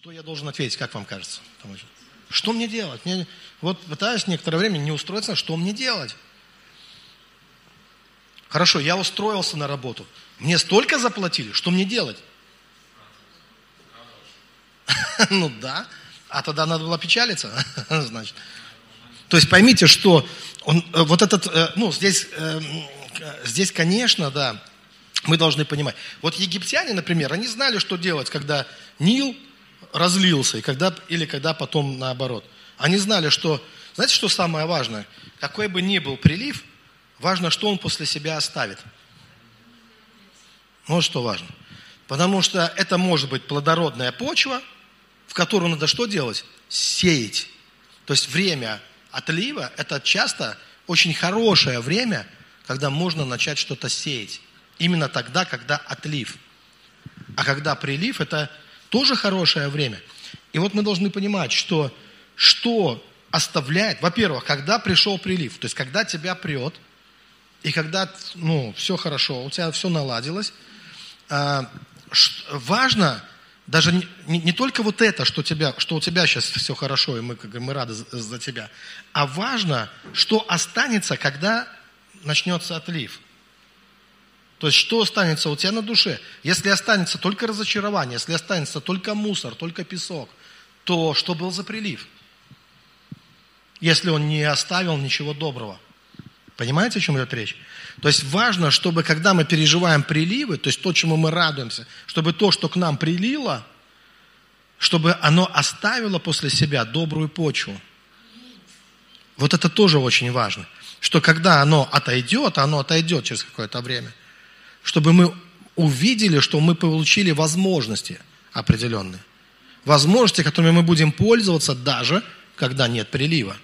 Что я должен ответить, как вам кажется? Что мне делать? Мне, вот пытаюсь некоторое время не устроиться, что мне делать? Хорошо, я устроился на работу. Мне столько заплатили, что мне делать? Ну да. А тогда надо было печалиться, значит. То есть поймите, что он, э, вот этот, э, ну здесь, э, здесь, конечно, да, мы должны понимать. Вот египтяне, например, они знали, что делать, когда Нил разлился, и когда, или когда потом наоборот. Они знали, что, знаете, что самое важное? Какой бы ни был прилив, важно, что он после себя оставит. Вот что важно. Потому что это может быть плодородная почва, в которую надо что делать? Сеять. То есть время отлива – это часто очень хорошее время, когда можно начать что-то сеять. Именно тогда, когда отлив. А когда прилив – это тоже хорошее время. И вот мы должны понимать, что, что оставляет, во-первых, когда пришел прилив, то есть когда тебя прет, и когда ну, все хорошо, у тебя все наладилось, э, важно даже не, не только вот это, что, тебя, что у тебя сейчас все хорошо, и мы, как, мы рады за, за тебя, а важно, что останется, когда начнется отлив – то есть что останется у тебя на душе? Если останется только разочарование, если останется только мусор, только песок, то что был за прилив? Если он не оставил ничего доброго. Понимаете, о чем идет речь? То есть важно, чтобы когда мы переживаем приливы, то есть то, чему мы радуемся, чтобы то, что к нам прилило, чтобы оно оставило после себя добрую почву. Вот это тоже очень важно. Что когда оно отойдет, оно отойдет через какое-то время – чтобы мы увидели, что мы получили возможности определенные. Возможности, которыми мы будем пользоваться даже, когда нет прилива.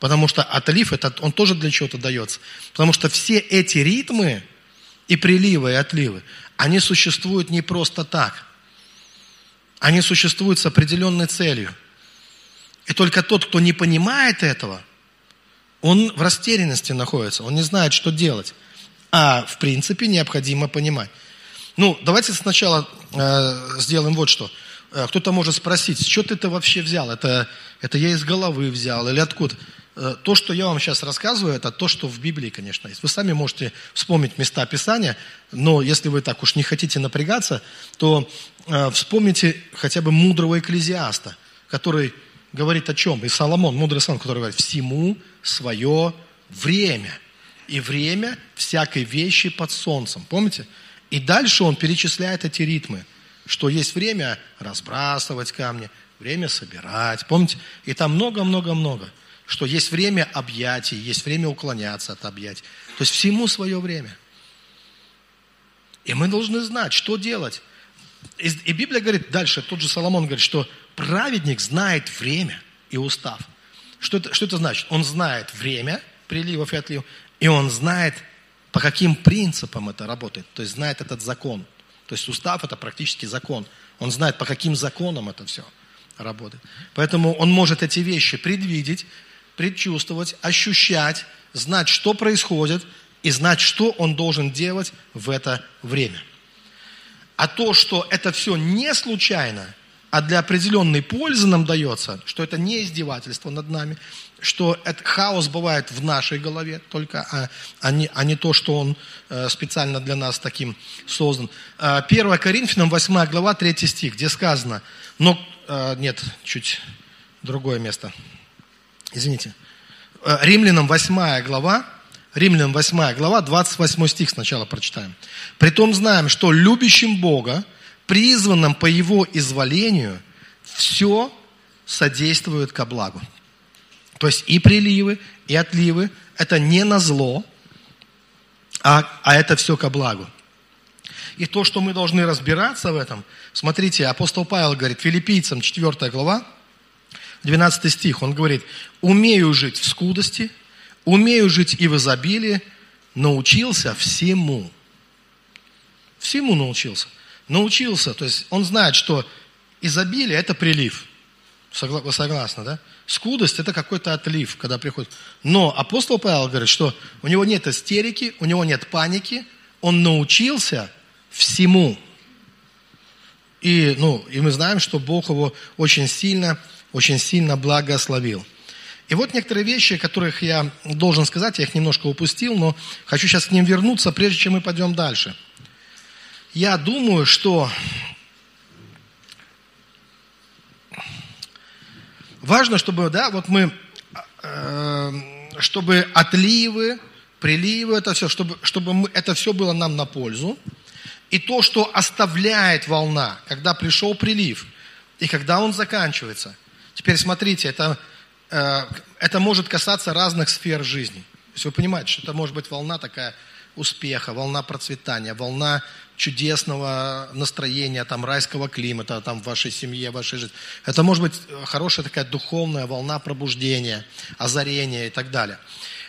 Потому что отлив, это, он тоже для чего-то дается. Потому что все эти ритмы, и приливы, и отливы, они существуют не просто так. Они существуют с определенной целью. И только тот, кто не понимает этого, он в растерянности находится, он не знает, что делать а в принципе необходимо понимать. Ну, давайте сначала э, сделаем вот что. Э, кто-то может спросить, что ты это вообще взял? Это, это я из головы взял или откуда? Э, то, что я вам сейчас рассказываю, это то, что в Библии, конечно, есть. Вы сами можете вспомнить места Писания, но если вы так уж не хотите напрягаться, то э, вспомните хотя бы мудрого экклезиаста, который говорит о чем? И Соломон, мудрый сын, который говорит, всему свое время – и время всякой вещи под солнцем. Помните? И дальше он перечисляет эти ритмы, что есть время разбрасывать камни, время собирать. Помните? И там много-много-много. Что есть время объятий, есть время уклоняться от объятий. То есть всему свое время. И мы должны знать, что делать. И, Библия говорит дальше, тот же Соломон говорит, что праведник знает время и устав. Что это, что это значит? Он знает время приливов и отливов, и он знает, по каким принципам это работает. То есть знает этот закон. То есть устав это практически закон. Он знает, по каким законам это все работает. Поэтому он может эти вещи предвидеть, предчувствовать, ощущать, знать, что происходит, и знать, что он должен делать в это время. А то, что это все не случайно, а для определенной пользы нам дается, что это не издевательство над нами, что это, хаос бывает в нашей голове только, а, а, не, а не то, что он э, специально для нас таким создан. 1 э, Коринфянам 8 глава 3 стих, где сказано, но, э, нет, чуть другое место, извините. Римлянам 8 глава, Римлянам 8 глава, 28 стих сначала прочитаем. «Притом знаем, что любящим Бога, призванным по Его изволению, все содействует ко благу». То есть и приливы, и отливы – это не на зло, а, а это все ко благу. И то, что мы должны разбираться в этом, смотрите, апостол Павел говорит, филиппийцам 4 глава, 12 стих, он говорит, «Умею жить в скудости, умею жить и в изобилии, научился всему». Всему научился. Научился, то есть он знает, что изобилие – это прилив. Вы согласны, да? Скудость – это какой-то отлив, когда приходит. Но апостол Павел говорит, что у него нет истерики, у него нет паники, он научился всему. И, ну, и мы знаем, что Бог его очень сильно, очень сильно благословил. И вот некоторые вещи, которых я должен сказать, я их немножко упустил, но хочу сейчас к ним вернуться, прежде чем мы пойдем дальше. Я думаю, что важно, чтобы, да, вот мы, э, чтобы отливы, приливы, это все, чтобы, чтобы мы, это все было нам на пользу. И то, что оставляет волна, когда пришел прилив, и когда он заканчивается. Теперь смотрите, это Э, это может касаться разных сфер жизни. То есть вы понимаете, что это может быть волна такая успеха, волна процветания, волна чудесного настроения, там, райского климата, там, в вашей семье, в вашей жизни. Это может быть хорошая такая духовная волна пробуждения, озарения и так далее.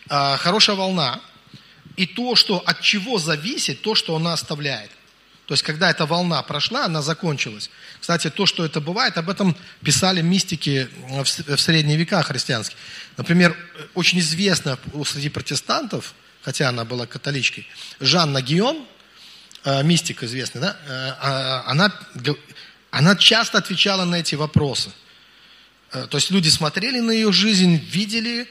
Э, хорошая волна. И то, что от чего зависит, то, что она оставляет. То есть, когда эта волна прошла, она закончилась. Кстати, то, что это бывает, об этом писали мистики в средние века христианские. Например, очень известная среди протестантов, хотя она была католичкой, Жанна Гион, э, мистик известный, да, э, а, она, она часто отвечала на эти вопросы. Э, то есть люди смотрели на ее жизнь, видели,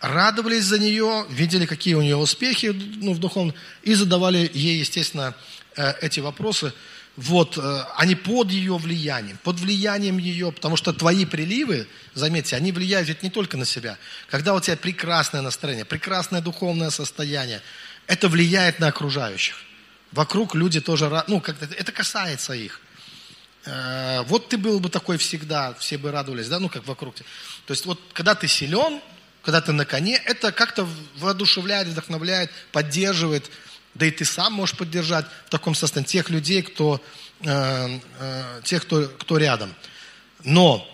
радовались за нее, видели, какие у нее успехи ну, в духовном, и задавали ей, естественно, эти вопросы, вот, э, они под ее влиянием, под влиянием ее, потому что твои приливы, заметьте, они влияют ведь не только на себя. Когда у тебя прекрасное настроение, прекрасное духовное состояние, это влияет на окружающих. Вокруг люди тоже, ну, как это касается их. Э, вот ты был бы такой всегда, все бы радовались, да, ну, как вокруг тебя. То есть вот когда ты силен, когда ты на коне, это как-то воодушевляет, вдохновляет, поддерживает, да и ты сам можешь поддержать в таком состоянии тех людей, кто, э, э, тех, кто, кто рядом. Но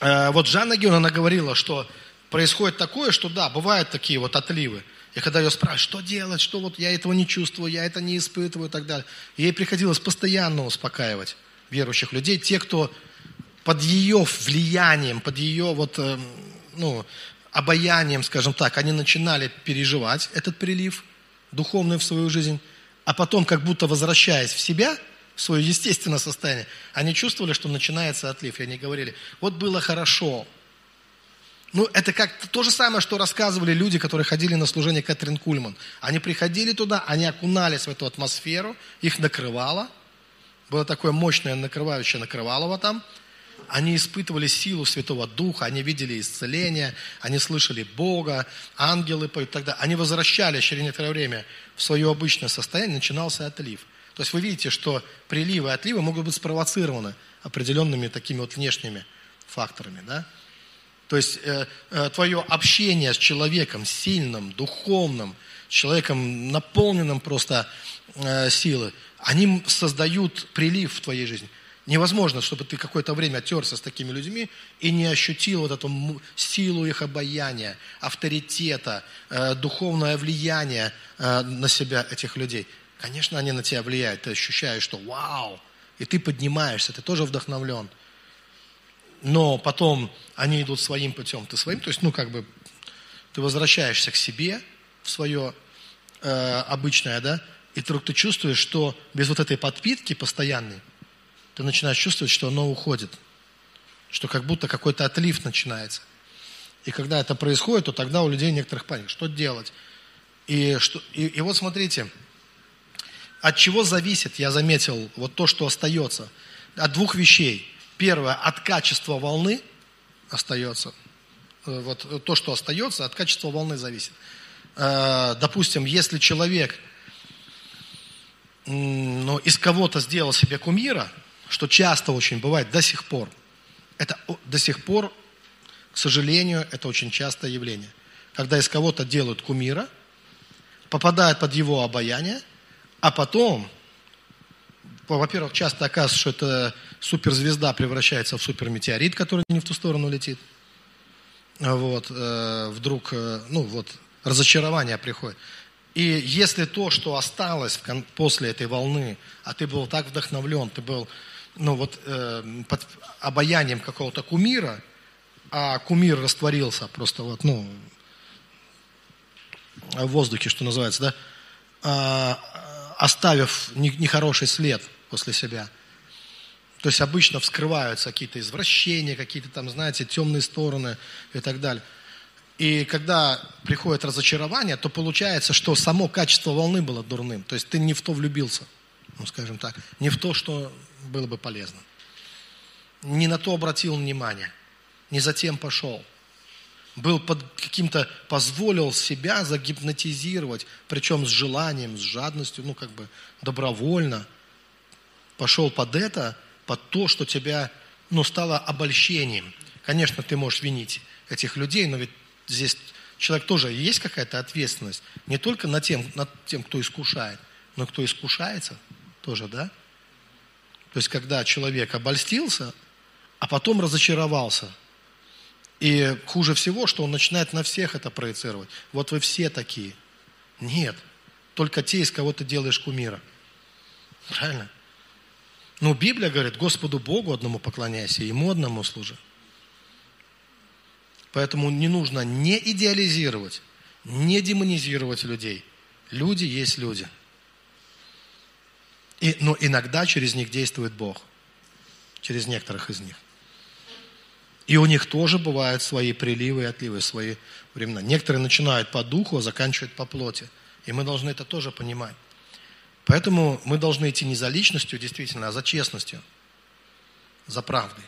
э, вот Жанна Геон, она говорила, что происходит такое, что да, бывают такие вот отливы. И когда ее спрашивают, что делать, что вот я этого не чувствую, я это не испытываю и так далее. Ей приходилось постоянно успокаивать верующих людей, те, кто под ее влиянием, под ее вот, э, ну, обаянием, скажем так, они начинали переживать этот прилив – духовную в свою жизнь, а потом, как будто возвращаясь в себя, в свое естественное состояние, они чувствовали, что начинается отлив. И они говорили, вот было хорошо. Ну, это как то же самое, что рассказывали люди, которые ходили на служение Кэтрин Кульман. Они приходили туда, они окунались в эту атмосферу, их накрывало. Было такое мощное накрывающее накрывалово там – они испытывали силу Святого Духа, они видели исцеление, они слышали Бога, ангелы поют, тогда они возвращались через некоторое время в свое обычное состояние, начинался отлив. То есть вы видите, что приливы и отливы могут быть спровоцированы определенными такими вот внешними факторами, да? То есть э, э, твое общение с человеком сильным, духовным, человеком наполненным просто э, силы, они создают прилив в твоей жизни. Невозможно, чтобы ты какое-то время терся с такими людьми и не ощутил вот эту силу их обаяния, авторитета, э, духовное влияние э, на себя этих людей. Конечно, они на тебя влияют. Ты ощущаешь, что вау, и ты поднимаешься, ты тоже вдохновлен. Но потом они идут своим путем, ты своим, то есть, ну, как бы, ты возвращаешься к себе, в свое э, обычное, да, и вдруг ты чувствуешь, что без вот этой подпитки постоянной, ты начинаешь чувствовать, что оно уходит. Что как будто какой-то отлив начинается. И когда это происходит, то тогда у людей некоторых паник. Что делать? И, что, и, и вот смотрите, от чего зависит, я заметил, вот то, что остается. От двух вещей. Первое, от качества волны остается. Э, вот то, что остается, от качества волны зависит. Э, допустим, если человек ну, из кого-то сделал себе кумира – что часто очень бывает до сих пор. Это до сих пор, к сожалению, это очень частое явление. Когда из кого-то делают кумира, попадают под его обаяние, а потом, во-первых, часто оказывается, что это суперзвезда превращается в суперметеорит, который не в ту сторону летит. Вот, э, вдруг, э, ну вот, разочарование приходит. И если то, что осталось после этой волны, а ты был так вдохновлен, ты был ну вот э, под обаянием какого-то кумира, а кумир растворился просто вот, ну, в воздухе, что называется, да, а, оставив нехороший след после себя, То есть обычно вскрываются какие-то извращения, какие-то там, знаете, темные стороны и так далее. И когда приходит разочарование, то получается, что само качество волны было дурным. То есть ты не в то влюбился, ну скажем так, не в то, что было бы полезно. Не на то обратил внимание, не затем пошел. Был под каким-то, позволил себя загипнотизировать, причем с желанием, с жадностью, ну как бы добровольно. Пошел под это, под то, что тебя, ну, стало обольщением. Конечно, ты можешь винить этих людей, но ведь здесь человек тоже есть какая-то ответственность. Не только над тем, над тем, кто искушает, но кто искушается тоже, да? То есть, когда человек обольстился, а потом разочаровался. И хуже всего, что он начинает на всех это проецировать. Вот вы все такие. Нет. Только те, из кого ты делаешь кумира. Правильно? Но Библия говорит, Господу Богу одному поклоняйся, Ему одному служи. Поэтому не нужно не идеализировать, не демонизировать людей. Люди есть люди. И, но иногда через них действует Бог. Через некоторых из них. И у них тоже бывают свои приливы и отливы, свои времена. Некоторые начинают по духу, а заканчивают по плоти. И мы должны это тоже понимать. Поэтому мы должны идти не за личностью, действительно, а за честностью, за правдой.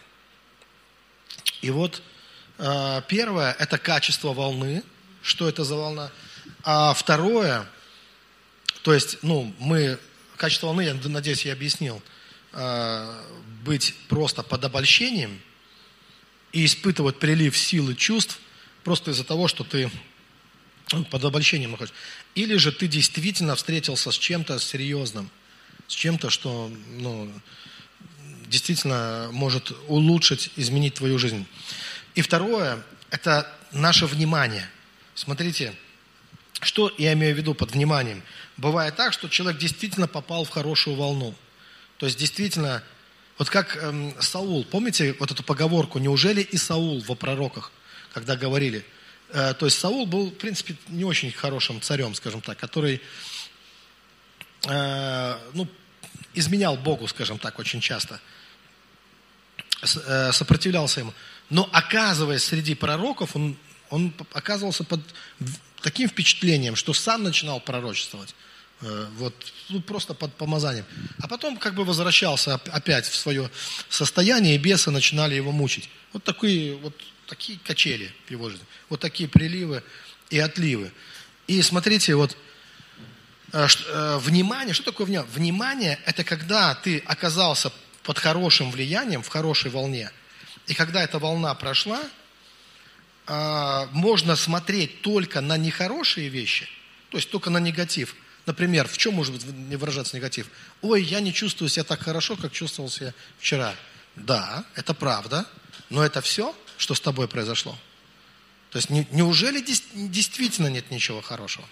И вот э, первое – это качество волны. Что это за волна? А второе, то есть, ну, мы, качество волны, я надеюсь, я объяснил, э, быть просто под обольщением и испытывать прилив силы чувств просто из-за того, что ты под обольщением находишься. Или же ты действительно встретился с чем-то серьезным, с чем-то, что ну, действительно может улучшить, изменить твою жизнь. И второе – это наше внимание. Смотрите, что я имею в виду под вниманием? Бывает так, что человек действительно попал в хорошую волну. То есть действительно, вот как эм, Саул, помните вот эту поговорку, неужели и Саул во пророках, когда говорили – Э, то есть Саул был, в принципе, не очень хорошим царем, скажем так, который э, ну, изменял Богу, скажем так, очень часто, э, сопротивлялся ему. Но оказываясь среди пророков, он, он оказывался под таким впечатлением, что сам начинал пророчествовать. Вот, ну, просто под помазанием. А потом как бы возвращался опять в свое состояние, и бесы начинали его мучить. Вот такие вот такие качели в его жизни, вот такие приливы и отливы. И смотрите, вот э, э, внимание, что такое внимание? Внимание – это когда ты оказался под хорошим влиянием, в хорошей волне, и когда эта волна прошла, э, можно смотреть только на нехорошие вещи, то есть только на негатив. Например, в чем может не выражаться негатив? Ой, я не чувствую себя так хорошо, как чувствовал себя вчера. Да, это правда, но это все – что с тобой произошло? То есть не, неужели действительно нет ничего хорошего?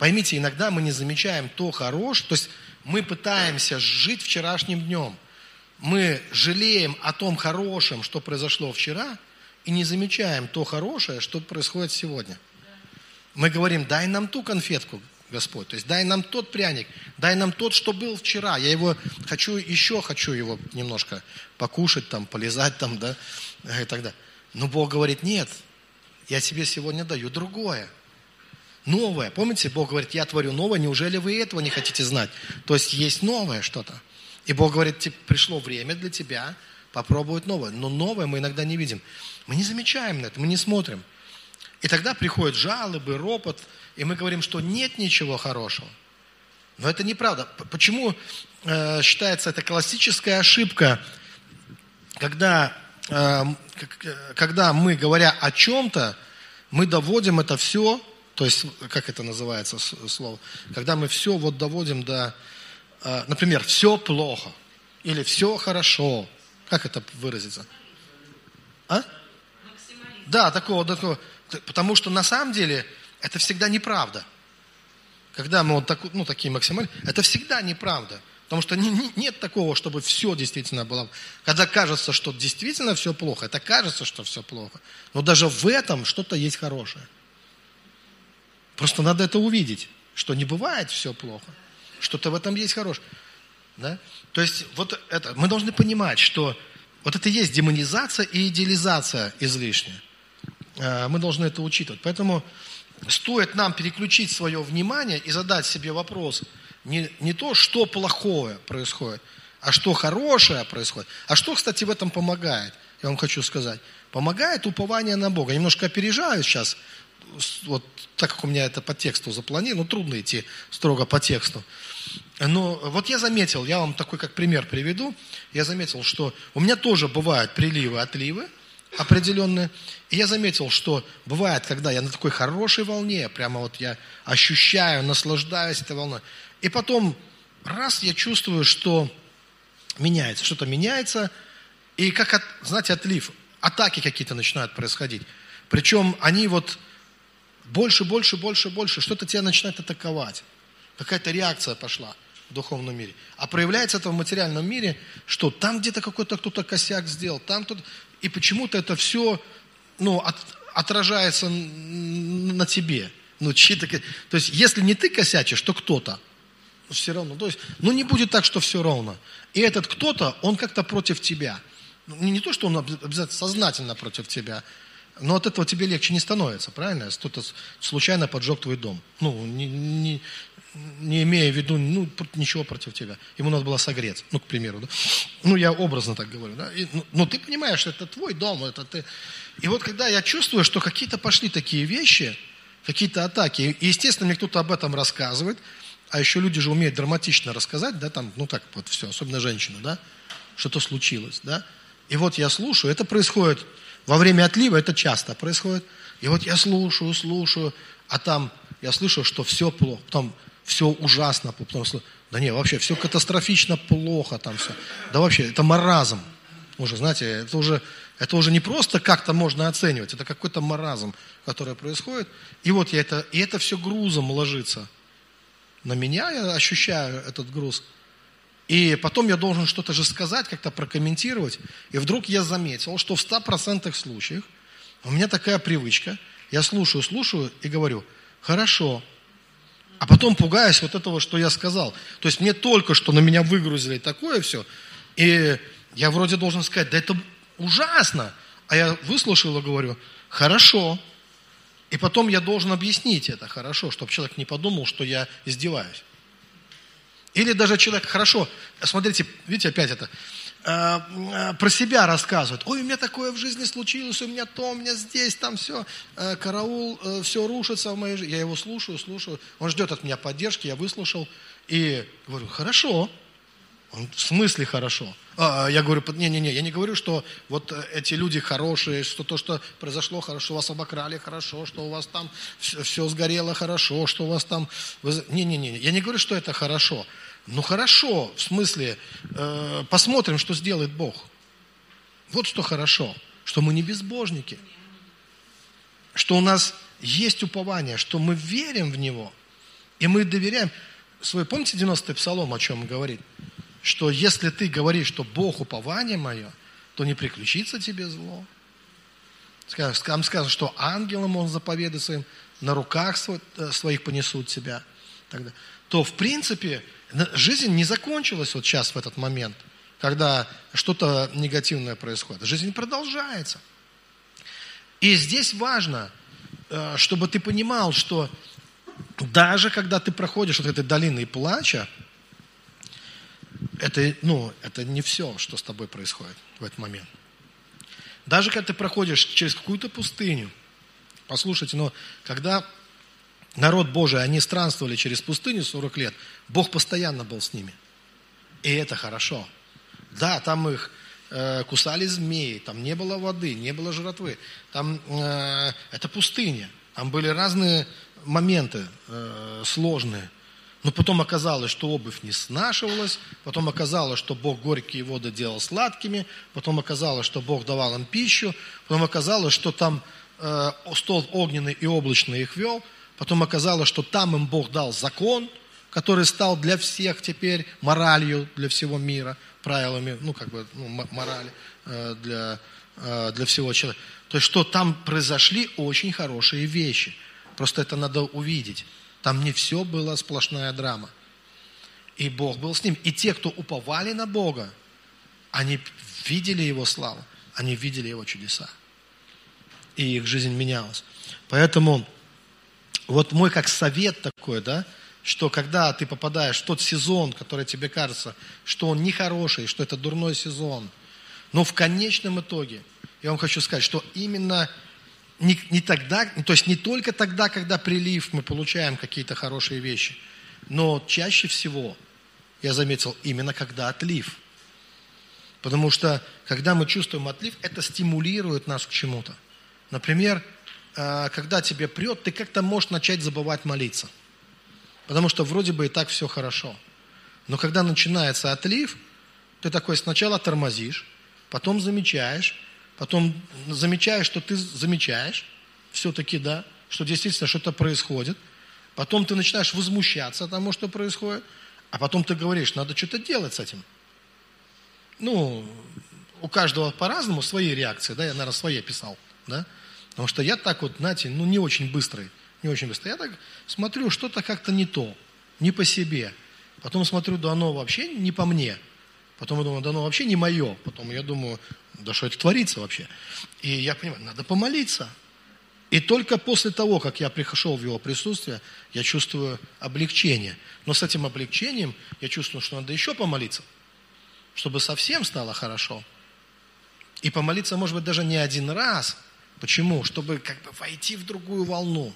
Поймите, иногда мы не замечаем то хорошее, то есть мы пытаемся жить вчерашним днем. Мы жалеем о том хорошем, что произошло вчера, и не замечаем то хорошее, что происходит сегодня. Мы говорим, дай нам ту конфетку, Господь. То есть дай нам тот пряник, дай нам тот, что был вчера. Я его хочу, еще хочу его немножко покушать, там, полезать там, да, и так далее. Но Бог говорит, нет, я тебе сегодня даю другое. Новое. Помните, Бог говорит, я творю новое, неужели вы этого не хотите знать? То есть есть новое что-то. И Бог говорит, пришло время для тебя попробовать новое. Но новое мы иногда не видим. Мы не замечаем на это, мы не смотрим. И тогда приходят жалобы, ропот, и мы говорим, что нет ничего хорошего. Но это неправда. Почему э, считается это классическая ошибка, когда, э, когда мы, говоря о чем-то, мы доводим это все, то есть, как это называется слово, когда мы все вот доводим до, э, например, все плохо или все хорошо, как это выразиться? А? Да, такого, такого. Потому что на самом деле это всегда неправда. Когда мы вот так, ну, такие максимальные, это всегда неправда. Потому что не, не, нет такого, чтобы все действительно было. Когда кажется, что действительно все плохо, это кажется, что все плохо. Но даже в этом что-то есть хорошее. Просто надо это увидеть, что не бывает все плохо. Что-то в этом есть хорошее. Да? То есть вот это, мы должны понимать, что вот это и есть демонизация и идеализация излишняя. Э, мы должны это учитывать. Поэтому стоит нам переключить свое внимание и задать себе вопрос, не, не то, что плохое происходит, а что хорошее происходит. А что, кстати, в этом помогает, я вам хочу сказать. Помогает упование на Бога. немножко опережаю сейчас, вот так как у меня это по тексту запланировано, ну, трудно идти строго по тексту. Но вот я заметил, я вам такой как пример приведу, я заметил, что у меня тоже бывают приливы, отливы определенные, и я заметил, что бывает, когда я на такой хорошей волне, прямо вот я ощущаю, наслаждаюсь этой волной, и потом раз я чувствую, что меняется, что-то меняется, и как, от, знаете, отлив, атаки какие-то начинают происходить. Причем они вот больше, больше, больше, больше, что-то тебя начинает атаковать. Какая-то реакция пошла в духовном мире. А проявляется это в материальном мире, что там где-то какой-то кто-то косяк сделал, там тут и почему-то это все ну, от, отражается на тебе. Ну, чьи-то, то есть, если не ты косячишь, то кто-то. Все равно. То есть, ну, не будет так, что все ровно. И этот кто-то, он как-то против тебя. Ну, не, не то, что он обязательно сознательно против тебя, но от этого тебе легче не становится, правильно? Кто-то случайно поджег твой дом. Ну, не, не, не имея в виду ну, ничего против тебя. Ему надо было согреться, ну, к примеру. Да? Ну, я образно так говорю. Да? И, ну, но ты понимаешь, это твой дом, это ты... И вот когда я чувствую, что какие-то пошли такие вещи, какие-то атаки, и, естественно, мне кто-то об этом рассказывает, а еще люди же умеют драматично рассказать, да, там, ну так вот все, особенно женщины, да, что-то случилось, да. И вот я слушаю, это происходит во время отлива, это часто происходит. И вот я слушаю, слушаю, а там я слышу, что все плохо, потом все ужасно, потом, да не, вообще все катастрофично плохо там все. Да вообще, это маразм. Уже, знаете, это уже, это уже не просто как-то можно оценивать, это какой-то маразм, который происходит. И вот я это, и это все грузом ложится на меня, я ощущаю этот груз. И потом я должен что-то же сказать, как-то прокомментировать. И вдруг я заметил, что в 100% случаях у меня такая привычка. Я слушаю, слушаю и говорю, хорошо, а потом пугаюсь вот этого, что я сказал. То есть мне только что на меня выгрузили такое все, и я вроде должен сказать, да это ужасно. А я выслушал и говорю, хорошо. И потом я должен объяснить это хорошо, чтобы человек не подумал, что я издеваюсь. Или даже человек, хорошо, смотрите, видите, опять это, про себя рассказывает. Ой, у меня такое в жизни случилось, у меня то, у меня здесь, там все, э, караул, все рушится в моей жизни. Я его слушаю, слушаю. Он ждет от меня поддержки, я выслушал и говорю, хорошо. Он, в смысле хорошо? А, я говорю, не-не-не, я не говорю, что вот эти люди хорошие, что то, что произошло хорошо, вас обокрали хорошо, что у вас там все, все сгорело хорошо, что у вас там... Не-не-не, я не говорю, что это хорошо. Ну хорошо, в смысле, э, посмотрим, что сделает Бог. Вот что хорошо, что мы не безбожники, что у нас есть упование, что мы верим в Него, и мы доверяем. Свой, помните 90-й псалом, о чем говорит? Что если ты говоришь, что Бог упование мое, то не приключится тебе зло. Там сказано, что ангелам он заповедует своим, на руках э, своих понесут тебя. То, в принципе, Жизнь не закончилась вот сейчас, в этот момент, когда что-то негативное происходит. Жизнь продолжается. И здесь важно, э, чтобы ты понимал, что даже когда ты проходишь вот этой долиной плача, это, ну, это не все, что с тобой происходит в этот момент. Даже когда ты проходишь через какую-то пустыню, послушайте, но когда народ Божий, они странствовали через пустыню 40 лет, Бог постоянно был с ними. И это хорошо. Да, там их э, кусали змеи, там не было воды, не было жратвы. Там э, это пустыня. Там были разные моменты э, сложные. Но потом оказалось, что обувь не снашивалась, потом оказалось, что Бог горькие воды делал сладкими, потом оказалось, что Бог давал им пищу, потом оказалось, что там э, стол огненный и облачный их вел – Потом оказалось, что там им Бог дал закон, который стал для всех теперь моралью для всего мира, правилами, ну, как бы, ну, морали э, для, э, для всего человека. То есть, что там произошли очень хорошие вещи. Просто это надо увидеть. Там не все было сплошная драма. И Бог был с ним. И те, кто уповали на Бога, они видели Его славу, они видели Его чудеса. И их жизнь менялась. Поэтому вот мой как совет такой, да, что когда ты попадаешь в тот сезон, который тебе кажется, что он нехороший, что это дурной сезон, но в конечном итоге, я вам хочу сказать, что именно не, не тогда, то есть не только тогда, когда прилив, мы получаем какие-то хорошие вещи, но чаще всего, я заметил, именно когда отлив. Потому что, когда мы чувствуем отлив, это стимулирует нас к чему-то. Например, когда тебе прет, ты как-то можешь начать забывать молиться. Потому что вроде бы и так все хорошо. Но когда начинается отлив, ты такой сначала тормозишь, потом замечаешь, потом замечаешь, что ты замечаешь, все-таки, да, что действительно что-то происходит, потом ты начинаешь возмущаться тому, что происходит, а потом ты говоришь, надо что-то делать с этим. Ну, у каждого по-разному свои реакции, да, я, наверное, свои писал, да, потому что я так вот, знаете, ну, не очень быстрый, не очень быстрый. Я так смотрю, что-то как-то не то, не по себе. Потом смотрю, да оно вообще не по мне – Потом я думаю, да ну вообще не мое. Потом я думаю, да что это творится вообще? И я понимаю, надо помолиться. И только после того, как я пришел в его присутствие, я чувствую облегчение. Но с этим облегчением я чувствую, что надо еще помолиться, чтобы совсем стало хорошо. И помолиться, может быть, даже не один раз. Почему? Чтобы как бы войти в другую волну.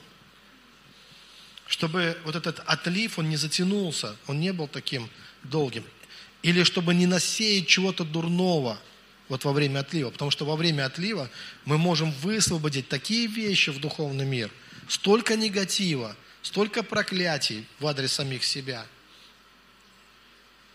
Чтобы вот этот отлив, он не затянулся, он не был таким долгим. Или чтобы не насеять чего-то дурного вот во время отлива. Потому что во время отлива мы можем высвободить такие вещи в духовный мир, столько негатива, столько проклятий в адрес самих себя,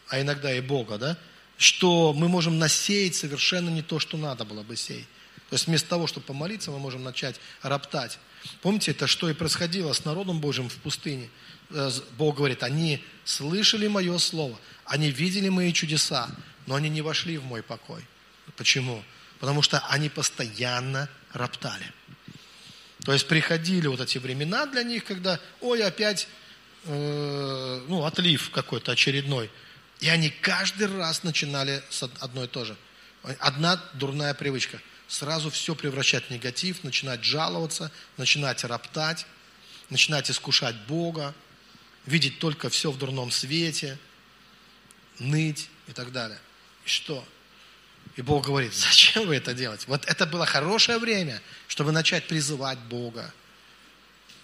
а иногда и Бога, да, что мы можем насеять совершенно не то, что надо было бы сеять. То есть вместо того, чтобы помолиться, мы можем начать роптать. Помните, это что и происходило с народом Божьим в пустыне. Э, Бог говорит, они слышали мое слово, они видели мои чудеса, но они не вошли в мой покой. Почему? Потому что они постоянно роптали. То есть приходили вот эти времена для них, когда, ой, опять, э, ну, отлив какой-то очередной. И они каждый раз начинали с одной и то же. Одна дурная привычка. Сразу все превращать в негатив, начинать жаловаться, начинать роптать, начинать искушать Бога, видеть только все в дурном свете, ныть и так далее. И что? И Бог говорит, зачем вы это делаете? Вот это было хорошее время, чтобы начать призывать Бога,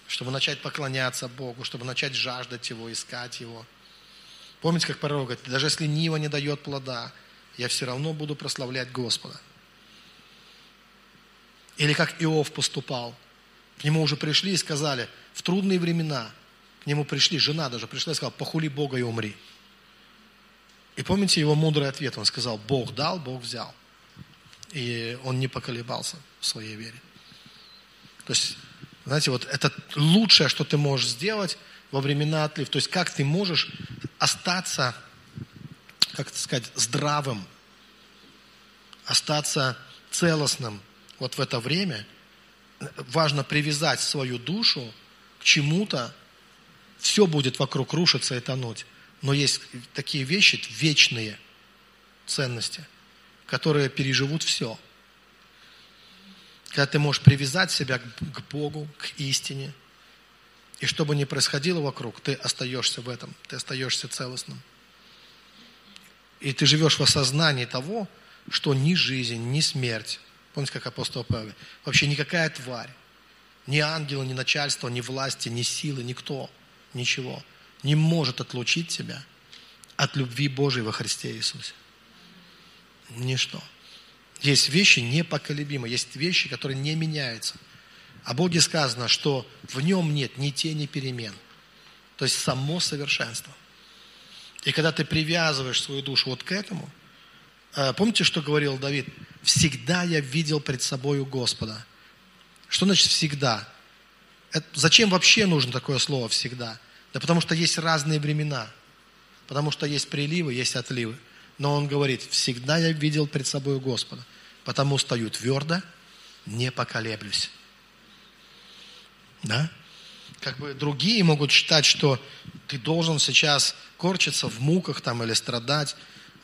чтобы начать поклоняться Богу, чтобы начать жаждать Его, искать Его. Помните, как пророк говорит, даже если Нива не дает плода, я все равно буду прославлять Господа. Или как Иов поступал. К нему уже пришли и сказали, в трудные времена – к нему пришли, жена даже пришла и сказала, похули Бога и умри. И помните его мудрый ответ? Он сказал, Бог дал, Бог взял. И он не поколебался в своей вере. То есть, знаете, вот это лучшее, что ты можешь сделать во времена отлив. То есть, как ты можешь остаться, как это сказать, здравым, остаться целостным вот в это время. Важно привязать свою душу к чему-то, все будет вокруг рушиться и тонуть. Но есть такие вещи, вечные ценности, которые переживут все. Когда ты можешь привязать себя к Богу, к истине, и что бы ни происходило вокруг, ты остаешься в этом, ты остаешься целостным. И ты живешь в осознании того, что ни жизнь, ни смерть, помните, как апостол Павел, вообще никакая тварь, ни ангелы, ни начальство, ни власти, ни силы, никто – ничего не может отлучить тебя от любви Божией во Христе Иисусе. Ничто. Есть вещи непоколебимые, есть вещи, которые не меняются. О Боге сказано, что в нем нет ни тени перемен. То есть само совершенство. И когда ты привязываешь свою душу вот к этому, э, помните, что говорил Давид? «Всегда я видел пред собою Господа». Что значит «всегда»? Это, зачем вообще нужно такое слово «всегда»? Да потому что есть разные времена. Потому что есть приливы, есть отливы. Но он говорит, всегда я видел пред собой Господа. Потому стою твердо, не поколеблюсь. Да? как бы другие могут считать, что ты должен сейчас корчиться в муках там или страдать,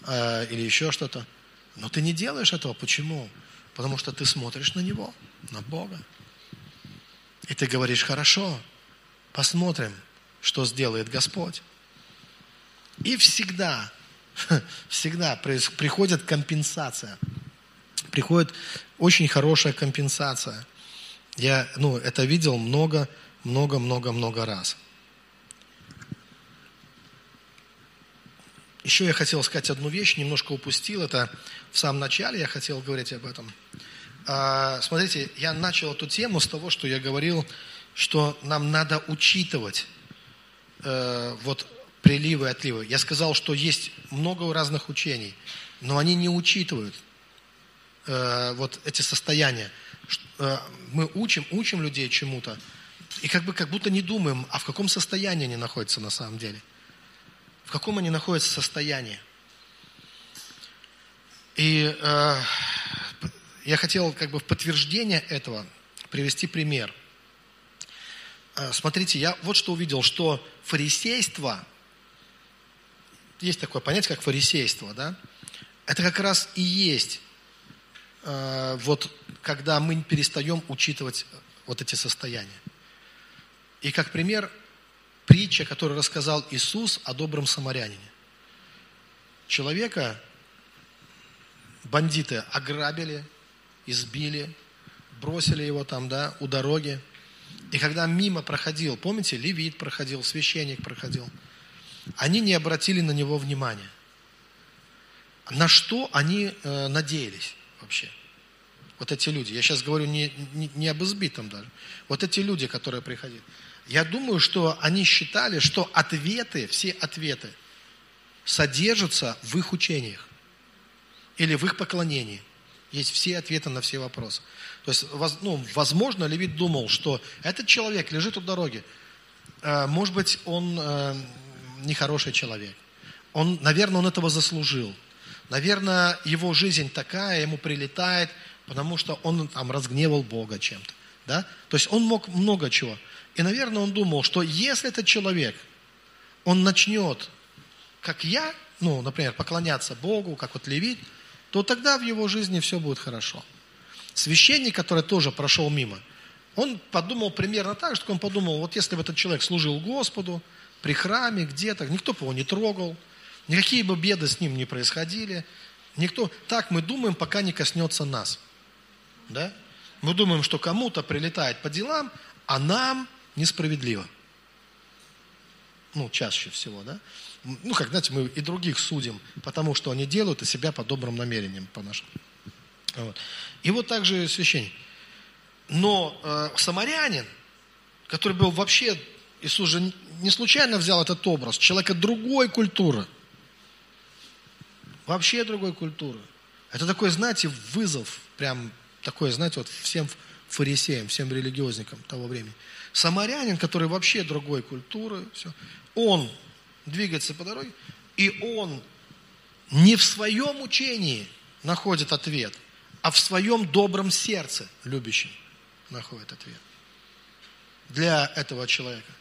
э, или еще что-то. Но ты не делаешь этого. Почему? Потому что ты смотришь на Него, на Бога. И ты говоришь, хорошо, посмотрим, что сделает Господь. И всегда, всегда приходит компенсация. Приходит очень хорошая компенсация. Я ну, это видел много, много, много, много раз. Еще я хотел сказать одну вещь, немножко упустил это в самом начале, я хотел говорить об этом. А, смотрите, я начал эту тему с того, что я говорил, что нам надо учитывать э, вот приливы и отливы. Я сказал, что есть много разных учений, но они не учитывают э, вот эти состояния. Э, мы учим, учим людей чему-то, и как бы как будто не думаем, а в каком состоянии они находятся на самом деле. В каком они находятся состоянии. И э, я хотел как бы в подтверждение этого привести пример. Э, смотрите, я вот что увидел, что фарисейство, есть такое понятие, как фарисейство, да, это как раз и есть э, вот когда мы перестаем учитывать вот эти состояния. И как пример, притча, которую рассказал Иисус о добром самарянине. Человека бандиты ограбили, избили, бросили его там, да, у дороги. И когда мимо проходил, помните, левит проходил, священник проходил, они не обратили на него внимания. На что они э, надеялись вообще? Вот эти люди. Я сейчас говорю не, не, не об избитом даже. Вот эти люди, которые приходили. Я думаю, что они считали, что ответы, все ответы содержатся в их учениях или в их поклонении. Есть все ответы на все вопросы. То есть, ну, возможно, Левит думал, что этот человек лежит у дороги. Э, может быть, он э, нехороший человек. Он, наверное, он этого заслужил. Наверное, его жизнь такая, ему прилетает, потому что он там разгневал Бога чем-то. Да? То есть он мог много чего. И, наверное, он думал, что если этот человек, он начнет, как я, ну, например, поклоняться Богу, как вот левит, то тогда в его жизни все будет хорошо. Священник, который тоже прошел мимо, он подумал примерно так, что он подумал, вот если бы этот человек служил Господу при храме, где-то, никто бы его не трогал, никакие бы беды с ним не происходили, никто, так мы думаем, пока не коснется нас. Да? Мы думаем, что кому-то прилетает по делам, а нам несправедливо. Ну, чаще всего, да? Ну, как, знаете, мы и других судим, потому что они делают и себя по добрым намерениям, по нашим. Вот. И вот также священник. Но э, самарянин, который был вообще, Иисус же не случайно взял этот образ, человека другой культуры, вообще другой культуры. Это такой, знаете, вызов, прям такой, знаете, вот всем фарисеям, всем религиозникам того времени. Самарянин, который вообще другой культуры, все, он двигается по дороге, и он не в своем учении находит ответ, а в своем добром сердце любящем находит ответ для этого человека.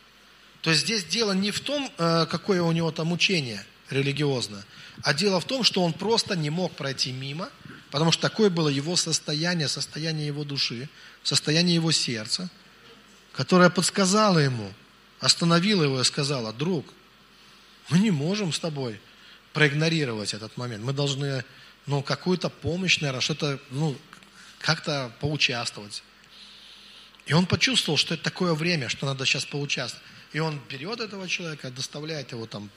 То есть здесь дело не в том, э, какое у него там учение религиозное, а дело в том, что он просто не мог пройти мимо, потому что такое было его состояние, состояние его души, состояние его сердца, которое подсказало ему, остановило его и сказала, друг, мы не можем с тобой проигнорировать этот момент. Мы должны, ну, какую-то помощь, наверное, что-то, ну, как-то поучаствовать. И он почувствовал, что это такое время, что надо сейчас поучаствовать. И он берет этого человека, доставляет его там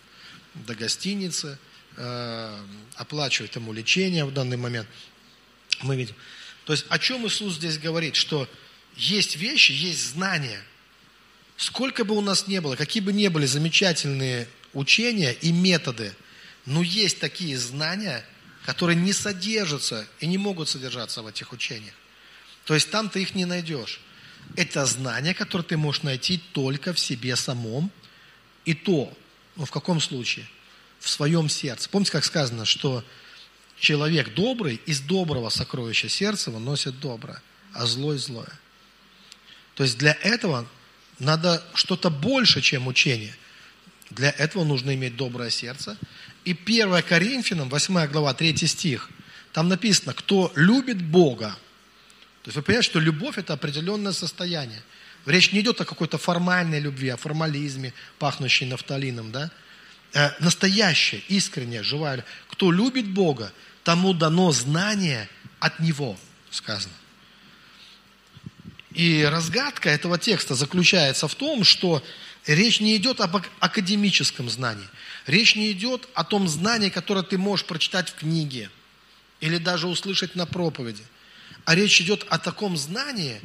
до гостиницы, э, оплачивает ему лечение в данный момент. Мы видим. То есть о чем Иисус здесь говорит? Что есть вещи, есть знания. Сколько бы у нас не было, какие бы ни были замечательные учения и методы, но есть такие знания, которые не содержатся и не могут содержаться в этих учениях. То есть там ты их не найдешь. Это знания, которые ты можешь найти только в себе самом, и то, ну в каком случае? В своем сердце. Помните, как сказано, что человек добрый из доброго сокровища сердца выносит доброе, а злой злое. То есть для этого Надо что-то больше, чем учение. Для этого нужно иметь доброе сердце. И 1 Коринфянам, 8 глава, 3 стих, там написано, кто любит Бога. То есть вы понимаете, что любовь – это определенное состояние. Речь не идет о какой-то формальной любви, о формализме, пахнущей нафталином, да? Э, настоящая, искренняя, живая. Кто любит Бога, тому дано знание от Него, сказано. И разгадка этого текста заключается в том, что речь не идет об академическом знании. Речь не идет о том знании, которое ты можешь прочитать в книге или даже услышать на проповеди. А речь идет о таком знании,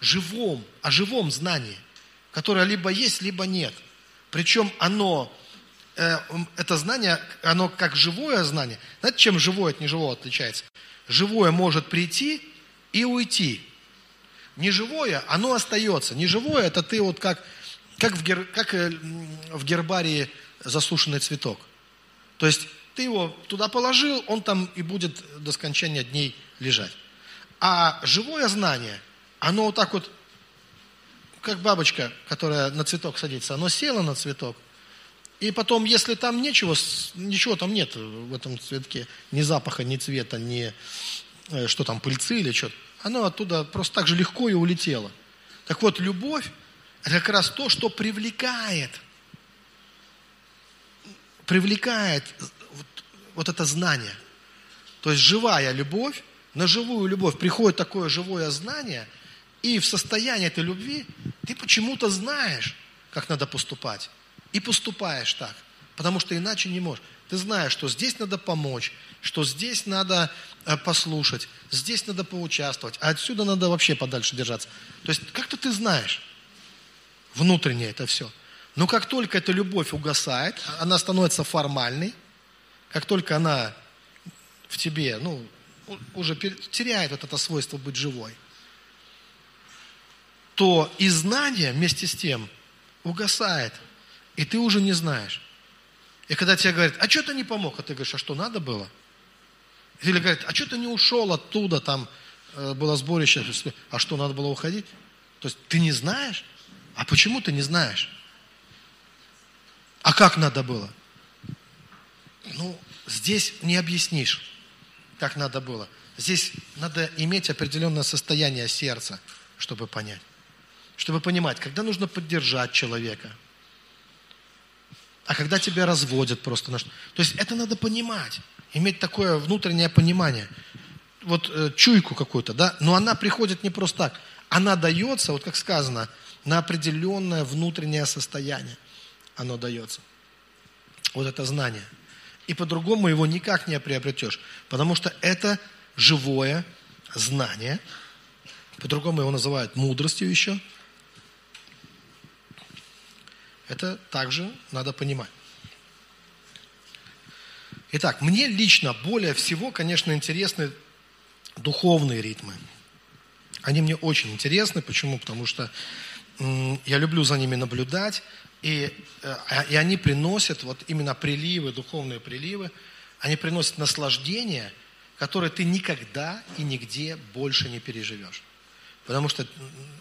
живом, о живом знании, которое либо есть, либо нет. Причем оно, э, это знание, оно как живое знание. Знаете, чем живое от неживого отличается? Живое может прийти и уйти. Неживое, оно остается. Неживое, это ты вот как, как, в, гер, как э, в гербарии засушенный цветок. То есть ты его туда положил, он там и будет до скончания дней лежать. А живое знание, оно вот так вот, как бабочка, которая на цветок садится, оно село на цветок, и потом, если там ничего, ничего там нет в этом цветке, ни запаха, ни цвета, ни э, что там, пыльцы или что-то, оно оттуда просто так же легко и улетело. Так вот, любовь – это как раз то, что привлекает – привлекает вот, вот это знание. То есть живая любовь, на живую любовь приходит такое живое знание, и в состоянии этой любви ты почему-то знаешь, как надо поступать. И поступаешь так, потому что иначе не можешь. Ты знаешь, что здесь надо помочь, что здесь надо э, послушать, здесь надо поучаствовать, а отсюда надо вообще подальше держаться. То есть как-то ты знаешь внутреннее это все – но как только эта любовь угасает, она становится формальной, как только она в тебе, ну, уже теряет вот это свойство быть живой, то и знание вместе с тем угасает, и ты уже не знаешь. И когда тебе говорят, а что ты не помог? А ты говоришь, а что надо было? Или говорят, а что ты не ушел оттуда, там э, было сборище, а что надо было уходить? То есть ты не знаешь? А почему ты не знаешь? А как надо было? Ну, здесь не объяснишь, как надо было. Здесь надо иметь определенное состояние сердца, чтобы понять. Чтобы понимать, когда нужно поддержать человека, а когда тебя разводят просто на. То есть это надо понимать, иметь такое внутреннее понимание. Вот э, чуйку какую-то, да, но она приходит не просто так. Она дается, вот как сказано, на определенное внутреннее состояние оно дается. Вот это знание. И по-другому его никак не приобретешь, потому что это живое знание. По-другому его называют мудростью еще. Это также надо понимать. Итак, мне лично более всего, конечно, интересны духовные ритмы. Они мне очень интересны. Почему? Потому что я люблю за ними наблюдать. И, э, а, и они приносят вот именно приливы, духовные приливы, они приносят наслаждение, которое ты никогда и нигде больше не переживешь. Потому что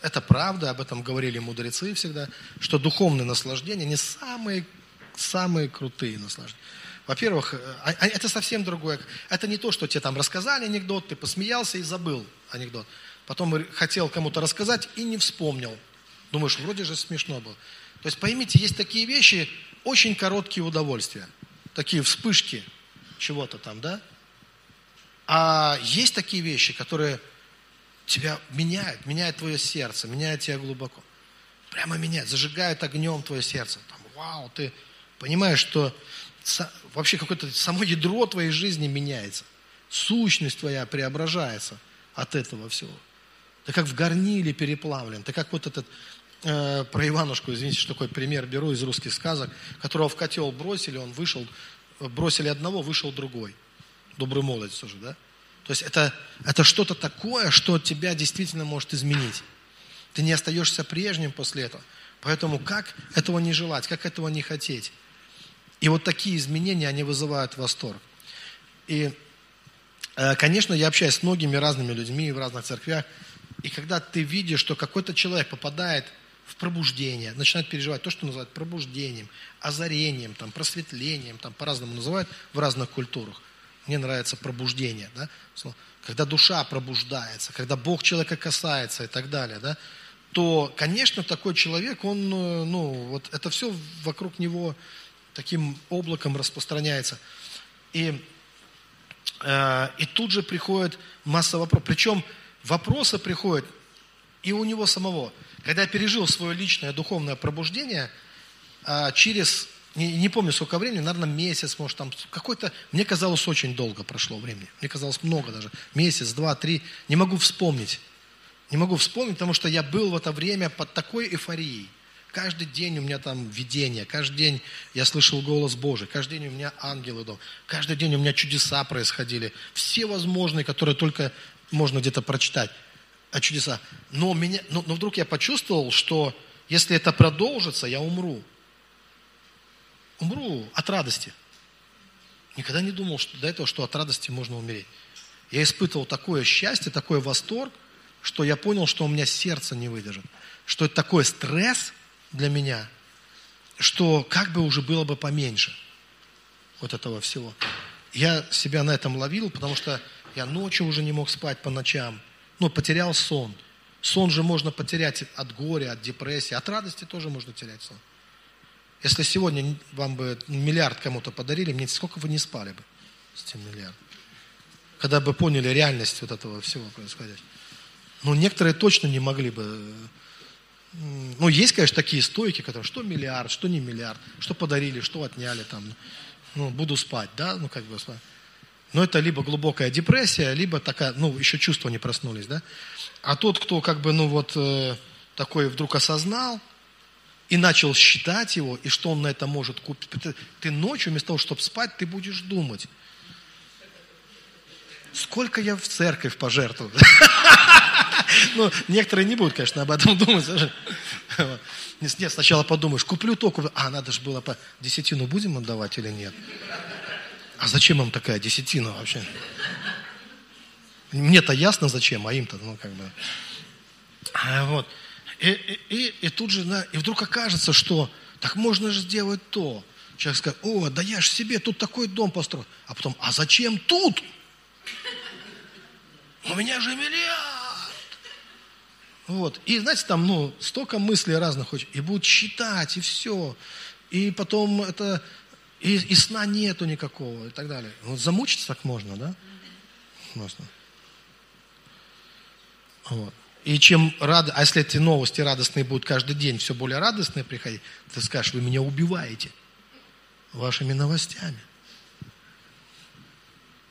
это правда, об этом говорили мудрецы всегда, что духовные наслаждения не самые, самые крутые наслаждения. Во-первых, э, а, а, это совсем другое. Это не то, что тебе там рассказали анекдот, ты посмеялся и забыл анекдот. Потом хотел кому-то рассказать и не вспомнил. Думаешь, вроде же смешно было. То есть поймите, есть такие вещи, очень короткие удовольствия, такие вспышки чего-то там, да? А есть такие вещи, которые тебя меняют, меняют твое сердце, меняют тебя глубоко. Прямо меняют, зажигают огнем твое сердце. Там, вау, ты понимаешь, что вообще какое-то само ядро твоей жизни меняется. Сущность твоя преображается от этого всего. Ты как в горниле переплавлен, ты как вот этот э, про Иванушку, извините, что такой пример беру из русских сказок, которого в котел бросили, он вышел, бросили одного, вышел другой. Добрый молодец уже, да? То есть это, это что-то такое, что тебя действительно может изменить. Ты не остаешься прежним после этого. Поэтому как этого не желать, как этого не хотеть? И вот такие изменения, они вызывают восторг. И, э, конечно, я общаюсь с многими разными людьми в разных церквях, и когда ты видишь, что какой-то человек попадает в пробуждение, начинает переживать то, что называют пробуждением, озарением, там, просветлением, там по-разному называют в разных культурах. Мне нравится пробуждение, да? когда душа пробуждается, когда Бог человека касается и так далее, да? то, конечно, такой человек, он, э, ну, вот это все вокруг него таким облаком распространяется. И, э, и тут же приходит масса вопросов. Причем вопросы приходят и у него самого. Когда я пережил свое личное духовное пробуждение, э, через, не, не помню сколько времени, наверное, месяц, может, там какой-то, мне казалось, очень долго прошло времени. Мне казалось, много даже. Месяц, два, три. Не могу вспомнить. Не могу вспомнить, потому что я был в это время под такой эйфорией. Каждый день у меня там видение, каждый день я слышал голос Божий, каждый день у меня ангелы дом, каждый день у меня чудеса происходили, все возможные, которые только можно где-то прочитать, а чудеса. Но, меня, но, но вдруг я почувствовал, что если это продолжится, я умру. Умру от радости. Никогда не думал что, до этого, что от радости можно умереть. Я испытывал такое счастье, такой восторг, что я понял, что у меня сердце не выдержит. Что это такой стресс для меня, что как бы уже было бы поменьше вот этого всего. Я себя на этом ловил, потому что я ночью уже не мог спать по ночам. Ну, потерял сон. Сон же можно потерять от горя, от депрессии, от радости тоже можно терять сон. Если сегодня вам бы миллиард кому-то подарили, мне сколько вы не спали бы с этим миллиардом? Когда бы поняли реальность вот этого всего происходящего. Ну, некоторые точно не могли бы. Ну, есть, конечно, такие стойки, которые, что миллиард, что не миллиард, что подарили, что отняли там. Ну, буду спать, да, ну, как бы спать. Но это либо глубокая депрессия, либо такая, ну, еще чувства не проснулись, да. А тот, кто как бы, ну, вот э, такой вдруг осознал и начал считать его, и что он на это может купить. Ты, ты ночью вместо того, чтобы спать, ты будешь думать. Сколько я в церковь пожертвую? Ну, некоторые не будут, конечно, об этом думать. Нет, сначала подумаешь, куплю то. А, надо же было по десятину будем отдавать или нет? А зачем им такая десятина вообще? Мне-то ясно зачем, а им-то, ну, как бы. А, вот. И, и, и, тут же, да, и вдруг окажется, что так можно же сделать то. Человек скажет, о, да я же себе тут такой дом построил. А потом, а зачем тут? У меня же миллиард. Вот. И, знаете, там, ну, столько мыслей разных, и будут считать, и все. И потом это, и, и сна нету никакого, и так далее. Вот замучиться так можно, да? Можно. Вот. И чем рад, а если эти новости радостные будут каждый день, все более радостные приходить, ты скажешь, вы меня убиваете вашими новостями.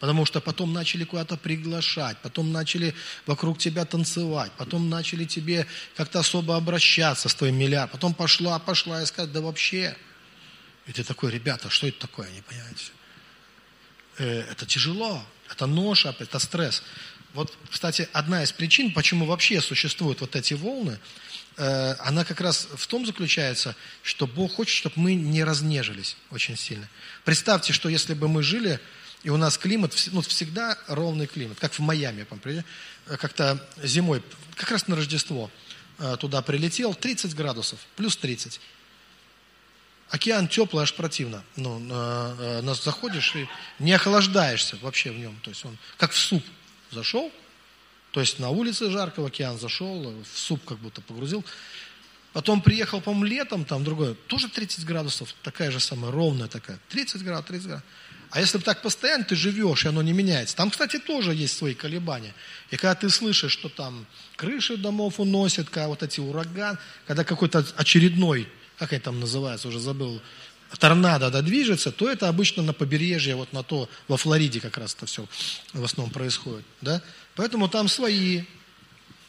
Потому что потом начали куда-то приглашать, потом начали вокруг тебя танцевать, потом начали тебе как-то особо обращаться с твоим миллиардом. Потом пошла, пошла и сказать, да вообще. И ты такой, ребята, что это такое, не понимаете? Э, это тяжело, это ноша, это стресс. Вот, кстати, одна из причин, почему вообще существуют вот эти волны, э, она как раз в том заключается, что Бог хочет, чтобы мы не разнежились очень сильно. Представьте, что если бы мы жили и у нас климат, ну, всегда ровный климат, как в Майами, э, как-то зимой, как раз на Рождество туда прилетел, 30 градусов, плюс 30. Океан теплый, аж противно. Ну, на, на, заходишь и не охлаждаешься вообще в нем. То есть он как в суп зашел, то есть на улице жарко, в океан зашел, в суп как будто погрузил. Потом приехал, по-моему, летом, там другое, тоже 30 градусов, такая же самая, ровная такая, 30 градусов, 30 градусов. А если бы так постоянно ты живешь, и оно не меняется, там, кстати, тоже есть свои колебания. И когда ты слышишь, что там крыши домов уносят, когда вот эти ураган, когда какой-то очередной, как это там называется, уже забыл, торнадо да, движется, то это обычно на побережье, вот на то, во Флориде как раз это все в основном происходит. Да? Поэтому там свои,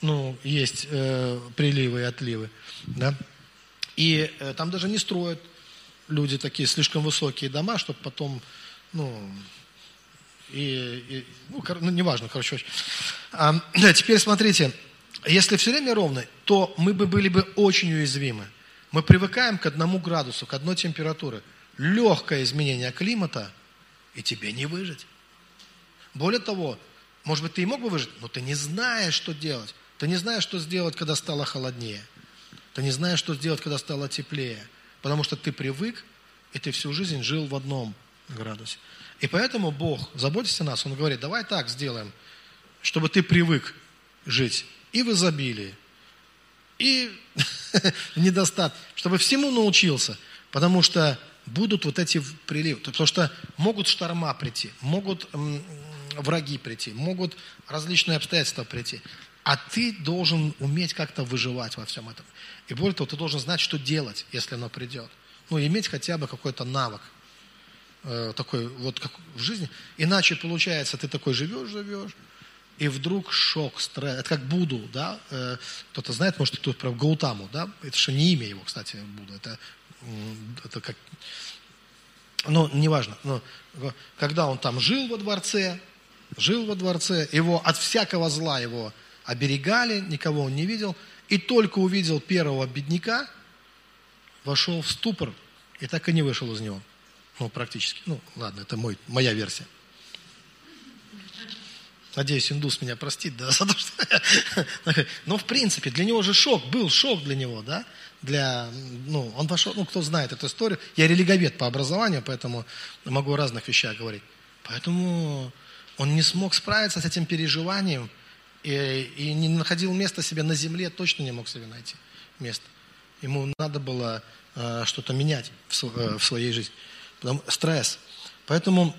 ну, есть э, приливы и отливы. Да? И э, там даже не строят люди такие слишком высокие дома, чтобы потом ну, и, и ну, ну, неважно, короче. А, теперь смотрите, если все время ровно, то мы бы были бы очень уязвимы. Мы привыкаем к одному градусу, к одной температуре. Легкое изменение климата, и тебе не выжить. Более того, может быть, ты и мог бы выжить, но ты не знаешь, что делать. Ты не знаешь, что сделать, когда стало холоднее. Ты не знаешь, что сделать, когда стало теплее. Потому что ты привык, и ты всю жизнь жил в одном градусе. И поэтому Бог, заботится о нас, Он говорит, давай так сделаем, чтобы ты привык жить и в изобилии, и в недостатке, чтобы всему научился. Потому что будут вот эти приливы. Потому что могут шторма прийти, могут враги прийти, могут различные обстоятельства прийти. А ты должен уметь как-то выживать во всем этом. И более того, ты должен знать, что делать, если оно придет. Ну, иметь хотя бы какой-то навык э, такой вот как в жизни. Иначе получается, ты такой живешь, живешь, и вдруг шок, стресс. Это как Буду, да? Э, кто-то знает, может, кто-то про Гаутаму, да? Это же не имя его, кстати, Будда. Это, это как... Ну, неважно. Но когда он там жил во дворце, жил во дворце, его от всякого зла его оберегали, никого он не видел, и только увидел первого бедняка, вошел в ступор и так и не вышел из него. Ну, практически. Ну, ладно, это мой, моя версия. Надеюсь, индус меня простит, да, за то, что... Но, в принципе, для него же шок, был шок для него, да, для, ну, он пошел, ну, кто знает эту историю, я религовед по образованию, поэтому могу о разных вещах говорить. Поэтому он не смог справиться с этим переживанием и, и не находил места себе на земле, точно не мог себе найти место. Ему надо было э, что-то менять в, э, в своей жизни. Потому, стресс. Поэтому,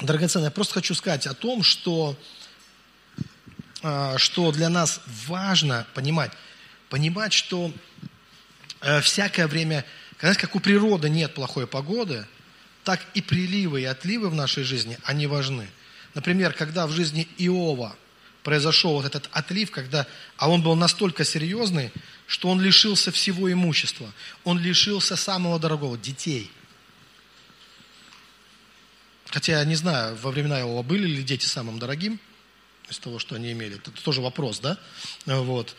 драгоценный, я просто хочу сказать о том, что, э, что для нас важно понимать. Понимать, что э, всякое время, когда как у природы нет плохой погоды, так и приливы и отливы в нашей жизни, они важны. Например, когда в жизни Иова произошел вот этот отлив, когда, а он был настолько серьезный, что он лишился всего имущества. Он лишился самого дорогого – детей. Хотя я не знаю, во времена Иова были ли дети самым дорогим из того, что они имели. Это тоже вопрос, да? Вот.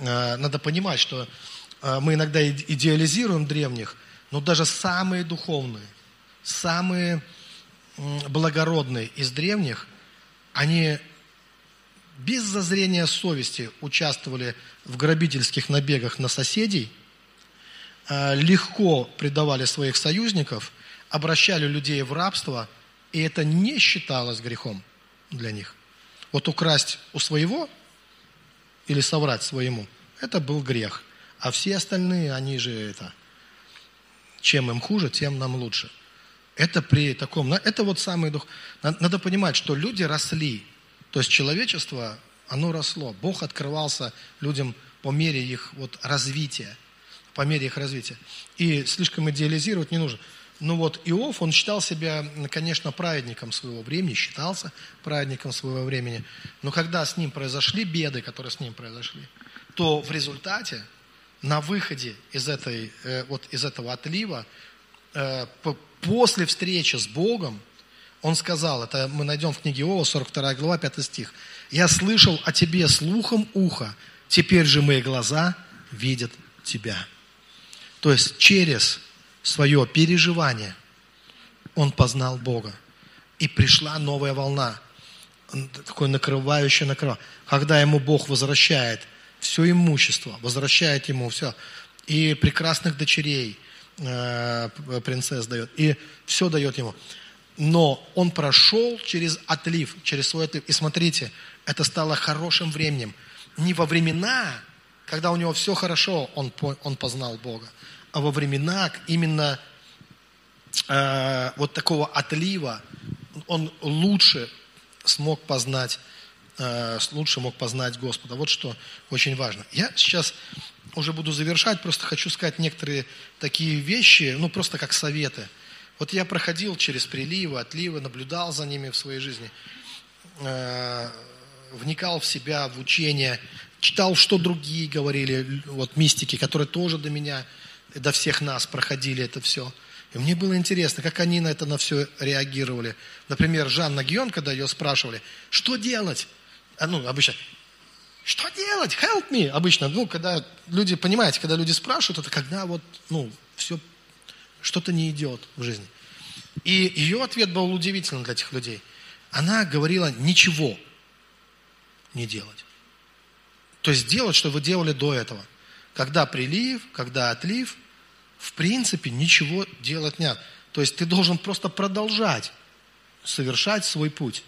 А, надо понимать, что а, мы иногда идеализируем древних, но даже самые духовные, самые благородные из древних, они без зазрения совести участвовали в грабительских набегах на соседей, э, легко предавали своих союзников, обращали людей в рабство, и это не считалось грехом для них. Вот украсть у своего или соврать своему, это был грех. А все остальные, они же это, чем им хуже, тем нам лучше. Это при таком, это вот самый дух. Надо понимать, что люди росли, то есть человечество, оно росло. Бог открывался людям по мере их вот развития, по мере их развития. И слишком идеализировать не нужно. Ну вот Иов, он считал себя, конечно, праведником своего времени, считался праведником своего времени. Но когда с ним произошли беды, которые с ним произошли, то в результате на выходе из, этой, э, вот из этого отлива э, после встречи с Богом, он сказал, это мы найдем в книге Иова, 42 глава, 5 стих, «Я слышал о тебе слухом уха, теперь же мои глаза видят тебя». То есть через свое переживание он познал Бога. И пришла новая волна, такой накрывающая накрыва. Когда ему Бог возвращает все имущество, возвращает ему все, и прекрасных дочерей – Э, принцесс дает, и все дает ему. Но он прошел через отлив, через свой отлив. И смотрите, это стало хорошим временем. Не во времена, когда у него все хорошо, он, он познал Бога, во времена именно э, вот такого отлива он лучше смог познать, э, лучше мог познать Господа. Вот что очень важно. Я сейчас уже буду завершать, просто хочу сказать некоторые такие вещи, ну просто как советы. Вот я проходил через приливы, отливы, наблюдал за ними в своей жизни, э, вникал в себя, в учение, читал, что другие говорили, вот мистики, которые тоже до меня, до всех нас проходили это все. И мне было интересно, как они на это на все реагировали. Например, Жанна Гион, когда ее спрашивали, что делать? А, ну, обычно, что делать? Help me. Обычно, ну, когда люди, понимаете, когда люди спрашивают, это когда вот, ну, все, что-то не идет в жизни. И ее ответ был удивительным для этих людей. Она говорила ничего не делать. То есть делать, что вы делали до этого. когда прилив, когда отлив, в принципе, ничего делать не надо. То есть ты должен просто продолжать совершать свой путь,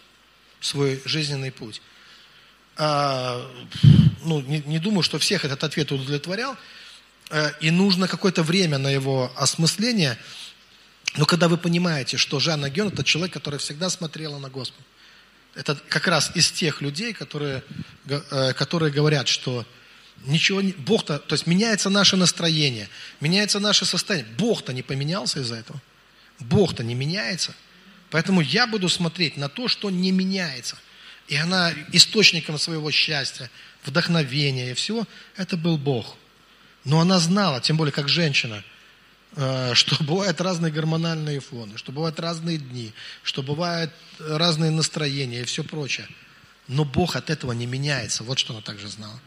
свой жизненный путь. А, ну, не, не думаю, что всех этот ответ удовлетворял, а, и нужно какое-то время на его осмысление. Но когда вы понимаете, что Жанна Ген – это человек, который всегда смотрела на Господа, это как раз из тех людей, которые, э, которые говорят, что ничего не, Бог-то, то есть меняется наше настроение, меняется наше состояние. Бог-то не поменялся из-за этого. Бог-то не меняется. Поэтому я буду смотреть на то, что не меняется. И она источником своего счастья, вдохновения и всего, это был Бог. Но она знала, тем более как женщина – Э, что бывают разные гормональные фоны, что бывают разные дни, что бывают разные настроения и все прочее. Но Бог от этого не меняется. Вот что она также знала.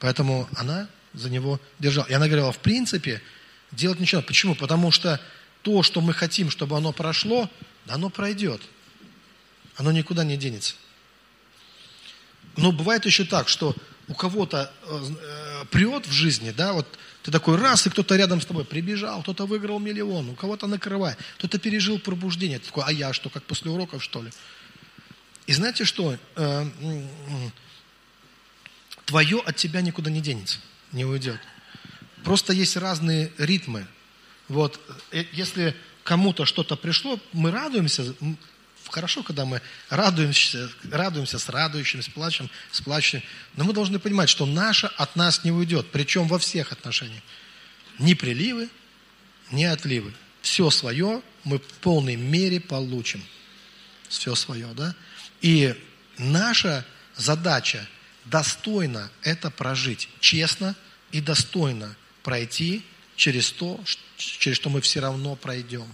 Поэтому она за него держала. И она говорила, в принципе, делать ничего. Почему? Потому что то, что мы хотим, чтобы оно прошло, оно пройдет. Оно никуда не денется. Но бывает еще так, что у кого-то э, э прет в жизни, да, вот ты такой раз, и кто-то рядом с тобой прибежал, кто-то выиграл миллион, у кого-то накрывает, кто-то пережил пробуждение. Ты такой, а я что, как после уроков, что ли? И знаете что? Э, твое от тебя никуда не денется, не уйдет. Просто есть разные ритмы. Вот, э, если кому-то что-то пришло, мы радуемся, хорошо, когда мы радуемся, радуемся с радующим, с плачем, с плачем. Но мы должны понимать, что наше от нас не уйдет, причем во всех отношениях. Ни приливы, ни отливы. Все свое мы в полной мере получим. Все свое, да? И наша задача достойно это прожить, честно и достойно пройти через то, через что мы все равно пройдем.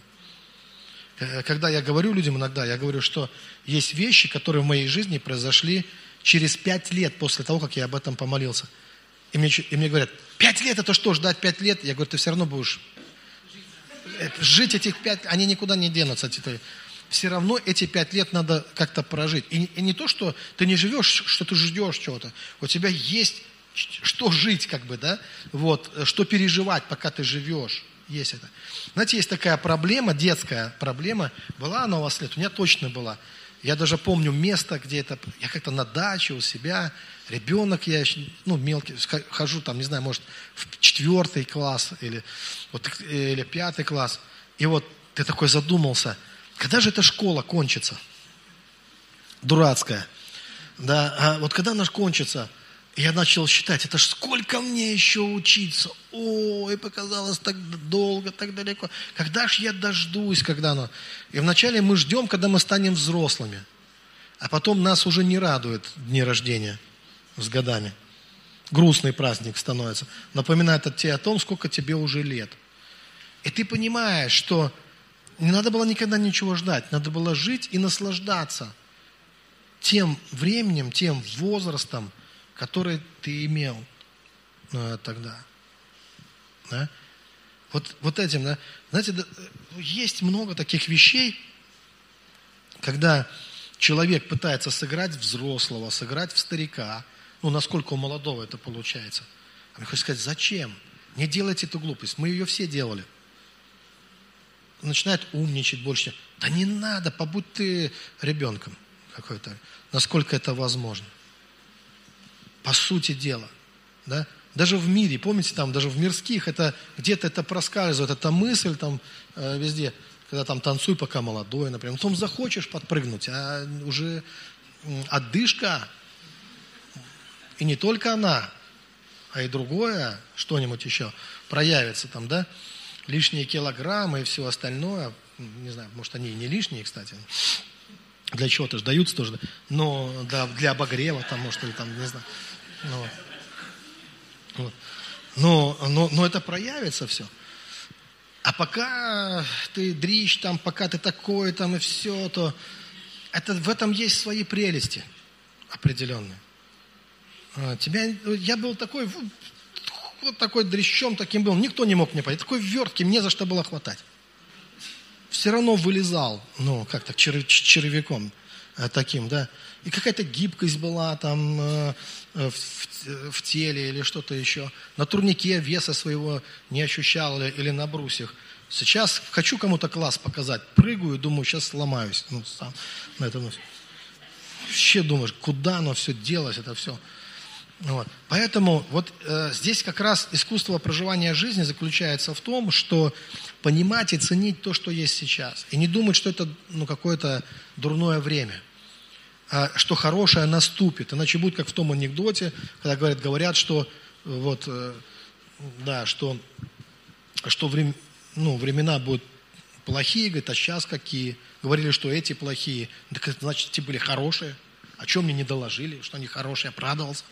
Э, когда я говорю людям иногда, я говорю, что есть вещи, которые в моей жизни произошли через пять лет после того, как я об этом помолился. И мне, и мне говорят, пять лет это что, ждать пять лет? Я говорю, ты все равно будешь э, жить этих пять, они никуда не денутся. Все равно эти пять лет надо как-то прожить. И, и не то, что ты не живешь, что ты ждешь чего-то. У тебя есть что жить, как бы, да, вот, э, что переживать, пока ты живешь. Есть это. Знаете, есть такая проблема, детская проблема. Была она у вас лет? У меня точно была. Я даже помню место, где это... Я как-то на даче у себя, ребенок я еще, ну, мелкий, хожу там, не знаю, может, в четвертый класс или, вот, или пятый класс. И вот ты такой задумался, когда же эта школа кончится? Дурацкая. Да, а вот когда она кончится – я начал считать, это ж сколько мне еще учиться. О, и показалось так долго, так далеко. Когда ж я дождусь, когда оно... И вначале мы ждем, когда мы станем взрослыми. А потом нас уже не радует дни рождения с годами. Грустный праздник становится. Напоминает тебе о том, сколько тебе уже лет. И ты понимаешь, что не надо было никогда ничего ждать. Надо было жить и наслаждаться тем временем, тем возрастом, который ты имел э, тогда. Да? Вот, вот этим, да? знаете, да, есть много таких вещей, когда человек пытается сыграть взрослого, сыграть в старика, ну, насколько у молодого это получается. А мне хочется сказать, зачем? Не делайте эту глупость. Мы ее все делали. Начинает умничать больше. Да не надо, побудь ты ребенком какой-то, насколько это возможно по сути дела. Да? Даже в мире, помните, там, даже в мирских, это где-то это проскальзывает, эта мысль там э, везде, когда там танцуй, пока молодой, например. Потом захочешь подпрыгнуть, а уже отдышка, и не только она, а и другое, что-нибудь еще проявится там, да, лишние килограммы и все остальное, не знаю, может, они и не лишние, кстати, для чего-то же даются тоже, но да, для обогрева там, может, или там, не знаю, ну, вот. Но, но, но это проявится все. А пока ты дрищ там, пока ты такой там и все, то это, в этом есть свои прелести определенные. А, тебя, я был такой, вот такой дрищом таким был, никто не мог мне понять. Такой верткий, мне за что было хватать. Все равно вылезал, ну, как так, червяком э, таким, да. и какая-то гибкость была там э, э, в, в теле или что-то еще. На турнике веса своего не ощущал или, или на брусьях. Сейчас хочу кому-то класс показать, прыгаю, думаю, сейчас сломаюсь. Ну, сам на этом. Вообще думаешь, куда оно все делось, это все. Вот. Поэтому вот э, здесь как раз искусство проживания жизни заключается в том, что понимать и ценить то, что есть сейчас. И не думать, что это ну, какое-то дурное время. А что хорошее наступит. Иначе будет как в том анекдоте, когда говорят, говорят что вот, э, да, что, что врем, ну, времена будут плохие, говорит, а сейчас какие? Говорили, что эти плохие. Так значит, эти были хорошие. О чем мне не доложили, что они хорошие, я порадовался.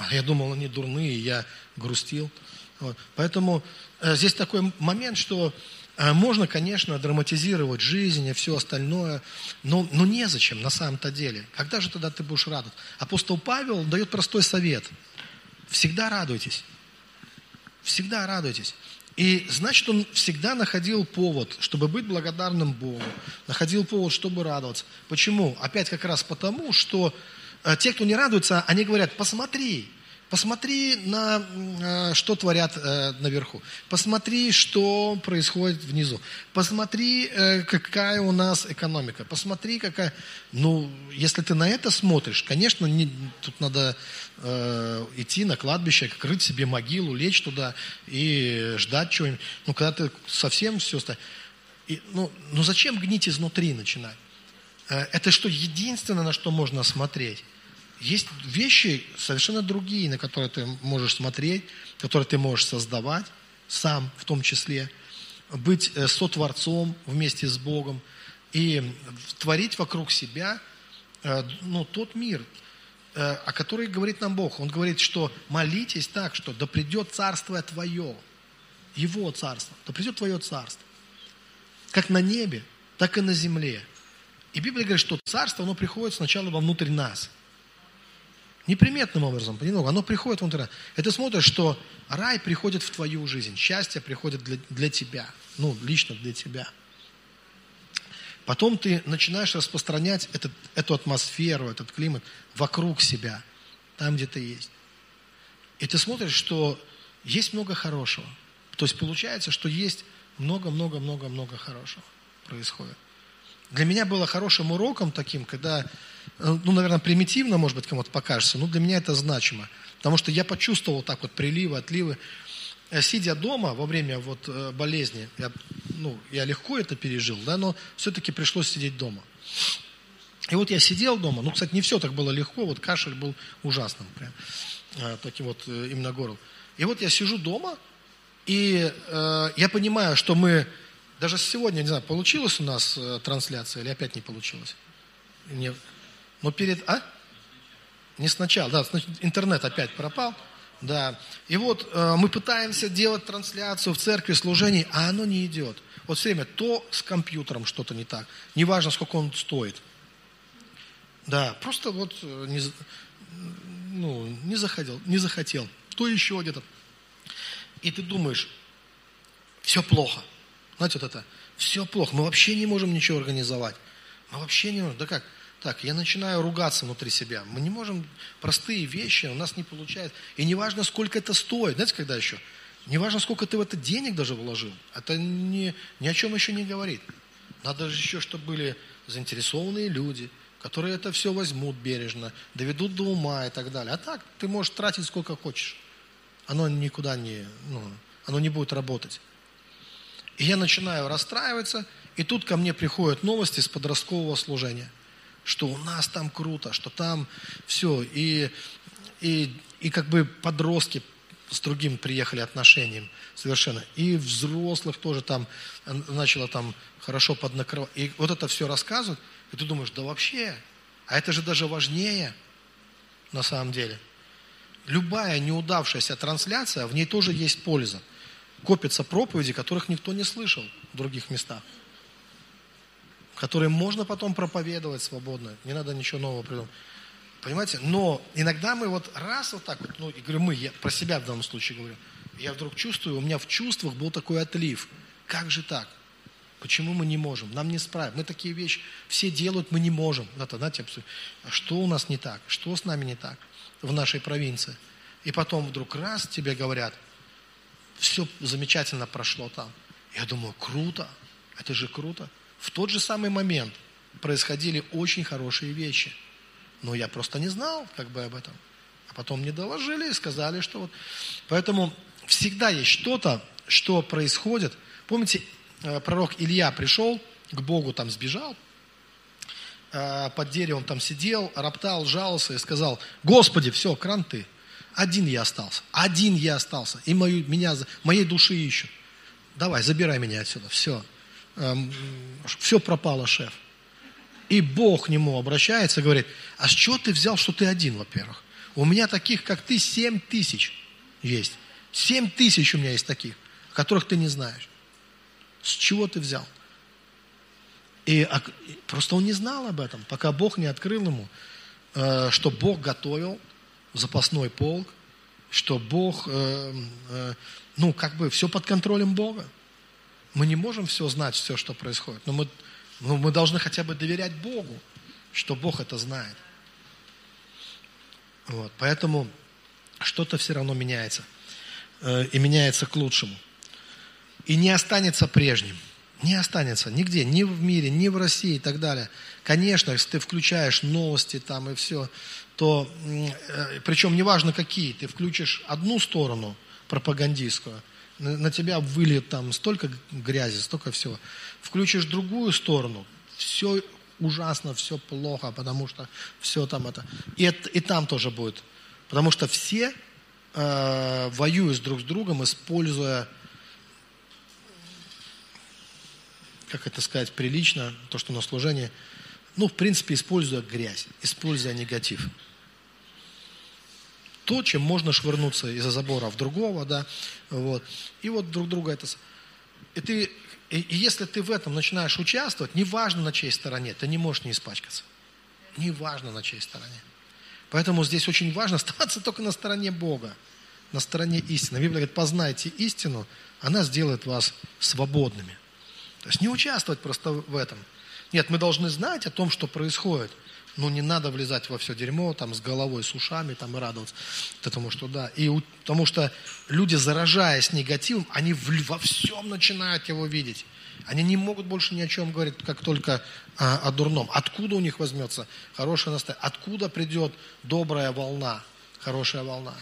А я думал, они дурные, я грустил. Вот. Поэтому э, здесь такой момент, что э, можно, конечно, драматизировать жизнь и все остальное, но, но незачем на самом-то деле. Когда же тогда ты будешь радоваться? Апостол Павел дает простой совет. Всегда радуйтесь. Всегда радуйтесь. И значит, он всегда находил повод, чтобы быть благодарным Богу. Находил повод, чтобы радоваться. Почему? Опять как раз потому, что те, кто не радуется, они говорят, посмотри, посмотри на, э, что творят э, наверху, посмотри, что происходит внизу, посмотри, какая у нас экономика, посмотри, какая... Ну, если ты на это смотришь, конечно, не, тут надо э, идти на кладбище, крыть себе могилу, лечь туда и ждать чего-нибудь. Ну, когда ты совсем все... И, ну, ну, зачем гнить изнутри начинать? Это что единственное, на что можно смотреть. Есть вещи совершенно другие, на которые ты можешь смотреть, которые ты можешь создавать, сам в том числе, быть э, сотворцом вместе с Богом и творить вокруг себя э, ну, тот мир, э, о котором говорит нам Бог. Он говорит, что молитесь так, что да придет царство Твое, Его царство, да придет Твое царство. Как на небе, так и на земле. И Библия говорит, что царство, оно приходит сначала вовнутрь нас – Неприметным образом, понемногу, оно приходит внутрь. И ты смотришь, что рай приходит в твою жизнь, счастье приходит для, для тебя, ну, лично для тебя. Потом ты начинаешь распространять этот, эту атмосферу, этот климат вокруг себя, там, где ты есть. И ты смотришь, что есть много хорошего. То есть получается, что есть много-много-много-много хорошего происходит. Для меня было хорошим уроком таким, когда Э, ну, наверное, примитивно, может быть, кому-то покажется, но для меня это значимо. Потому что я почувствовал так вот приливы, отливы. Э, сидя дома во время вот э, болезни, я, ну, я легко это пережил, да, но все-таки пришлось сидеть дома. И вот я сидел дома, ну, кстати, не все так было легко, вот кашель был ужасным, прям, таким вот именно горл. И вот я сижу дома, и э, я понимаю, что мы, даже сегодня, не знаю, получилась у нас трансляция или опять не получилось? Не, но перед... А? Не сначала, да, интернет опять пропал. Да. И вот э, мы пытаемся делать трансляцию в церкви, служений, а оно не идет. Вот все время то с компьютером что-то не так. Неважно, сколько он стоит. Да, просто вот э, не, ну, не захотел, не захотел. То еще где-то. И ты думаешь, все плохо. Знаете, вот это, все плохо. Мы вообще не можем ничего организовать. Мы вообще не можем. Да как? Так, я начинаю ругаться внутри себя. Мы не можем простые вещи, у нас не получается. И не важно, сколько это стоит. Знаете, когда еще? Не важно, сколько ты в это денег даже вложил. Это ни, ни о чем еще не говорит. Надо же еще, чтобы были заинтересованные люди, которые это все возьмут бережно, доведут до ума и так далее. А так, ты можешь тратить сколько хочешь. Оно никуда не, ну, оно не будет работать. И я начинаю расстраиваться, и тут ко мне приходят новости с подросткового служения – что у нас там круто, что там все. И, и, и как бы подростки с другим приехали отношением совершенно. И взрослых тоже там начало там хорошо поднакрывать. И вот это все рассказывают, и ты думаешь, да вообще, а это же даже важнее на самом деле. Любая неудавшаяся трансляция, в ней тоже есть польза. Копятся проповеди, которых никто не слышал в других местах которые можно потом проповедовать свободно. Не надо ничего нового придумать. Понимаете? Но иногда мы вот раз вот так вот, ну, и говорю мы, я про себя в данном случае говорю, я вдруг чувствую, у меня в чувствах был такой отлив. Как же так? Почему мы не можем? Нам не справим. Мы такие вещи все делают, мы не можем. Это, знаете, а что у нас не так? Что с нами не так в нашей провинции? И потом вдруг раз тебе говорят, все замечательно прошло там. Я думаю, круто, это же круто. В тот же самый момент происходили очень хорошие вещи. Но я просто не знал как бы об этом. А потом мне доложили и сказали, что вот. Поэтому всегда есть что-то, что происходит. Помните, Э, пророк Илья пришел к Богу, там сбежал, э, под деревом там сидел, роптал, жаловался и сказал, Господи, все, кранты, один я остался, один я остался, и мою, меня, моей души ищут. Давай, забирай меня отсюда, все. Эм, все пропало, шеф. И Бог к нему обращается и говорит, а с чего ты взял, что ты один, во-первых? У меня таких, как ты, семь тысяч есть. Семь тысяч у меня есть таких, которых ты не знаешь. С чего ты взял? И просто он не знал об этом, пока Бог не открыл ему, э, что Бог готовил запасной полк, что Бог, э, э, ну, как бы все под контролем Бога. Мы не можем все знать, все, что происходит, но мы, но мы должны хотя бы доверять Богу, что Бог это знает. Вот, поэтому что-то все равно меняется. И меняется к лучшему и не останется прежним. Не останется нигде, ни в мире, ни в России и так далее. Конечно, если ты включаешь новости там и все, то, э, причем неважно какие, ты включишь одну сторону пропагандистскую, на, тебя выльет там столько грязи, столько всего. Включишь другую сторону, все ужасно, все плохо, потому что все там это. И, это, и там тоже будет. Потому что все э, воюют друг с другом, используя как это сказать прилично, то, что на служении, ну, в принципе, используя грязь, используя негатив. То, чем можно швырнуться из-за забора в другого, да, вот. И вот друг друга это... И, ты, и, и если ты в этом начинаешь участвовать, неважно на чьей стороне, ты не можешь не испачкаться. Неважно на чьей стороне. Поэтому здесь очень важно оставаться только на стороне Бога, на стороне истины. Библия говорит, познайте истину, она сделает вас свободными. То есть не участвовать просто в этом. Нет, мы должны знать о том, что происходит. Но не надо влезать во все дерьмо, там, с головой, с ушами, там, и радоваться. Потому что, да. И потому что люди, заражаясь негативом, они во всем начинают его видеть. Они не могут больше ни о чем говорить, как только а, о дурном. Откуда у них возьмется хорошее настроение? Откуда придет добрая волна, хорошая волна?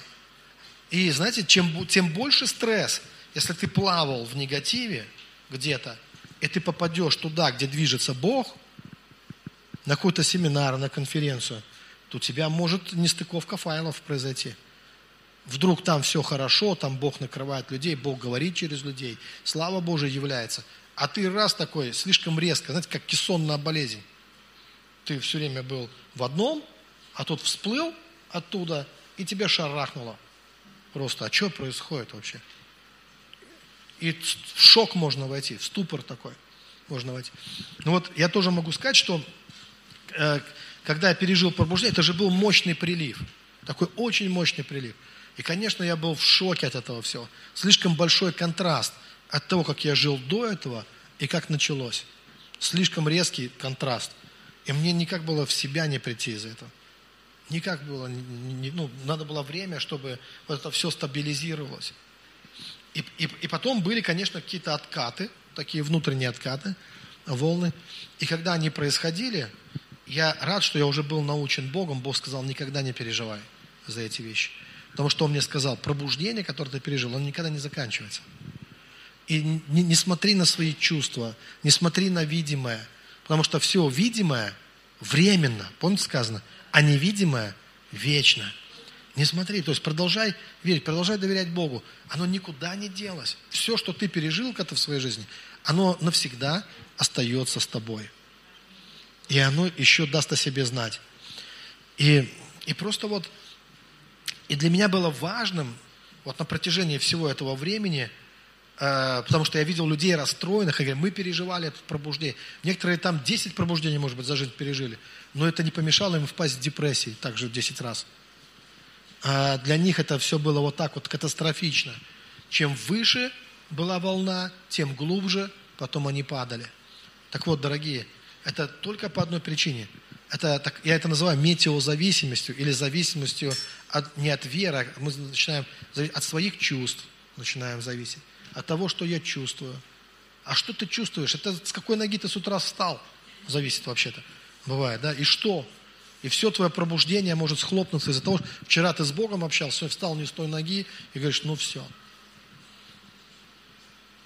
И знаете, чем, тем больше стресс, если ты плавал в негативе где-то, и ты попадешь туда, где движется Бог, на какой-то семинар, на конференцию, то у тебя может нестыковка файлов произойти. Вдруг там все хорошо, там Бог накрывает людей, Бог говорит через людей, слава Божия является. А ты раз такой, слишком резко, знаете, как кессонная болезнь. Ты все время был в одном, а тут всплыл оттуда, и тебя шарахнуло. Просто, а что происходит вообще? И в шок можно войти, в ступор такой можно войти. Ну вот я тоже могу сказать, что когда я пережил пробуждение, это же был мощный прилив. Такой очень мощный прилив. И, конечно, я был в шоке от этого всего. Слишком большой контраст от того, как я жил до этого и как началось. Слишком резкий контраст. И мне никак было в себя не прийти из этого. Никак было, не, ну, надо было время, чтобы вот это все стабилизировалось. И, и, и потом были, конечно, какие-то откаты, такие внутренние откаты, волны. И когда они происходили, я рад, что я уже был научен Богом. Бог сказал, никогда не переживай за эти вещи. Потому что Он мне сказал, пробуждение, которое ты пережил, оно никогда не заканчивается. И не, не смотри на свои чувства, не смотри на видимое. Потому что все видимое временно, помните сказано, а невидимое вечно. Не смотри, то есть продолжай верить, продолжай доверять Богу. Оно никуда не делось. Все, что ты пережил как-то в своей жизни, оно навсегда остается с тобой. И оно еще даст о себе знать. И, и просто вот, и для меня было важным, вот на протяжении всего этого времени, э, потому что я видел людей расстроенных, и говорю, мы переживали это пробуждение. Некоторые там 10 пробуждений, может быть, за жизнь пережили, но это не помешало им впасть в депрессию также 10 раз. А для них это все было вот так вот катастрофично. Чем выше была волна, тем глубже потом они падали. Так вот, дорогие, это только по одной причине. Это, так, я это называю метеозависимостью или зависимостью от, не от веры, а мы начинаем от своих чувств начинаем зависеть, от того, что я чувствую. А что ты чувствуешь? Это с какой ноги ты с утра встал? Зависит вообще-то. Бывает, да? И что? И все твое пробуждение может схлопнуться из-за того, что вчера ты с Богом общался, встал не с той ноги и говоришь, ну все.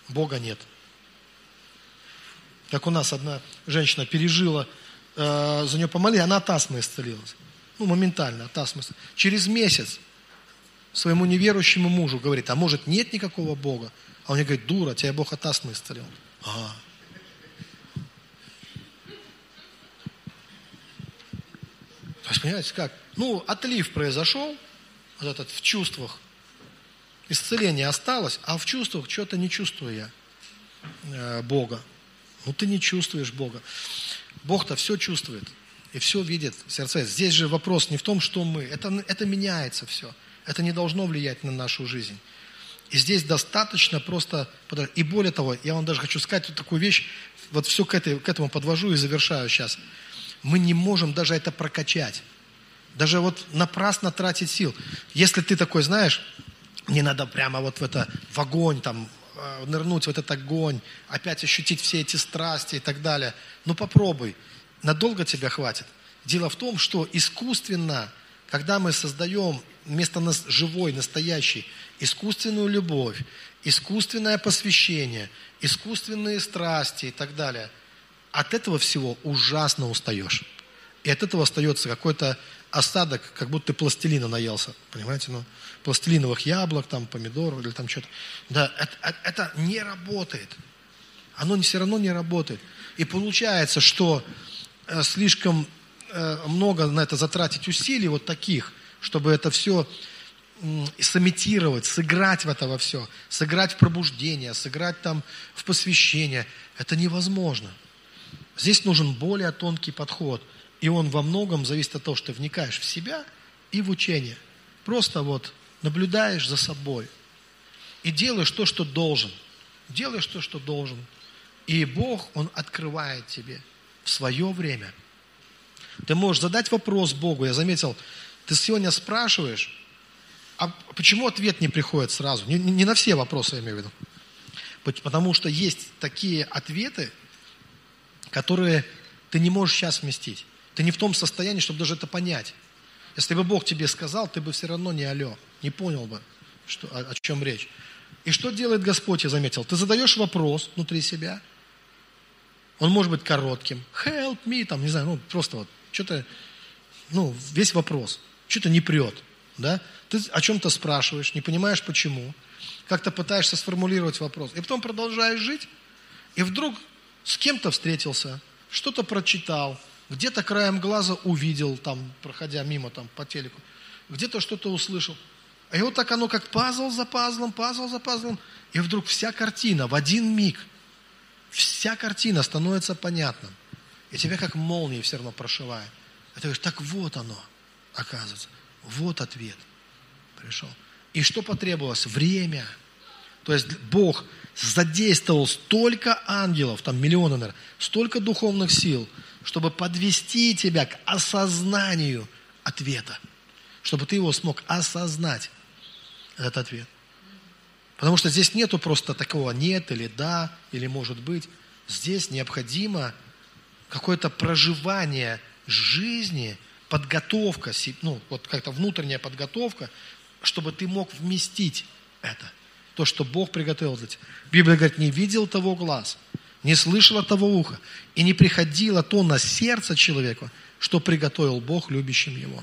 Бога нет. Как у нас одна женщина пережила, э, за нее помоли, она от астмы исцелилась. Ну, моментально от астмы. Через месяц своему неверующему мужу говорит, а может нет никакого Бога? А он мне говорит, дура, тебя Бог от астмы исцелил. Ага. То есть, понимаете, как? Ну, отлив произошел, вот этот в чувствах. Исцеление осталось, а в чувствах что-то не чувствую я э, Бога. Ну, ты не чувствуешь Бога. Бог-то все чувствует и все видит в сердце. Здесь же вопрос не в том, что мы. Это, это меняется все. Это не должно влиять на нашу жизнь. И здесь достаточно просто... И более того, я вам даже хочу сказать вот такую вещь, вот все к, этой, к этому подвожу и завершаю сейчас. Мы не можем даже это прокачать. Даже вот напрасно тратить сил. Если ты такой, знаешь, мне надо прямо вот в это, в огонь, там, нырнуть в этот огонь, опять ощутить все эти страсти и так далее. Ну попробуй. Надолго тебя хватит. Дело в том, что искусственно, когда мы создаем вместо нас живой, настоящей, искусственную любовь, искусственное посвящение, искусственные страсти и так далее, от этого всего ужасно устаешь. И от этого остается какой-то осадок, как будто ты пластилина наелся, понимаете, ну, пластилиновых яблок, там, помидоров или там что-то. Да, это, это не работает. Оно все равно не работает. И получается, что э, слишком э, много на это затратить усилий вот таких, чтобы это все сымитировать, сыграть в это во все, сыграть в пробуждение, сыграть там в посвящение. Это невозможно. Здесь нужен более тонкий подход – и он во многом зависит от того, что ты вникаешь в себя и в учение. Просто вот наблюдаешь за собой. И делаешь то, что должен. Делаешь то, что должен. И Бог, Он открывает тебе в свое время. Ты можешь задать вопрос Богу. Я заметил, ты сегодня спрашиваешь, а почему ответ не приходит сразу? Не, не на все вопросы, я имею в виду. Потому что есть такие ответы, которые ты не можешь сейчас вместить. Ты не в том состоянии, чтобы даже это понять. Если бы Бог тебе сказал, ты бы все равно не алло, не понял бы, что, о, о чем речь. И что делает Господь, я заметил? Ты задаешь вопрос внутри себя. Он может быть коротким. Help me, там, не знаю, ну, просто вот, что-то, ну, весь вопрос. Что-то не прет, да? Ты о чем-то спрашиваешь, не понимаешь почему. Как-то пытаешься сформулировать вопрос. И потом продолжаешь жить, и вдруг с кем-то встретился, что-то прочитал, где-то краем глаза увидел, там, проходя мимо там, по телеку, где-то что-то услышал. И вот так оно как пазл за пазлом, пазл за пазлом, и вдруг вся картина в один миг, вся картина становится понятным. И тебя как молнией все равно прошивает. И ты говоришь, так вот оно, оказывается, вот ответ пришел. И что потребовалось? Время. То есть Бог задействовал столько ангелов, там миллионы, наверное, столько духовных сил – чтобы подвести тебя к осознанию ответа, чтобы ты его смог осознать, этот ответ. Потому что здесь нету просто такого нет или да, или может быть. Здесь необходимо какое-то проживание жизни, подготовка, ну, вот как-то внутренняя подготовка, чтобы ты мог вместить это. То, что Бог приготовил для тебя. Библия говорит, не видел того глаз – не слышало того уха, и не приходило то на сердце человека, что приготовил Бог любящим его.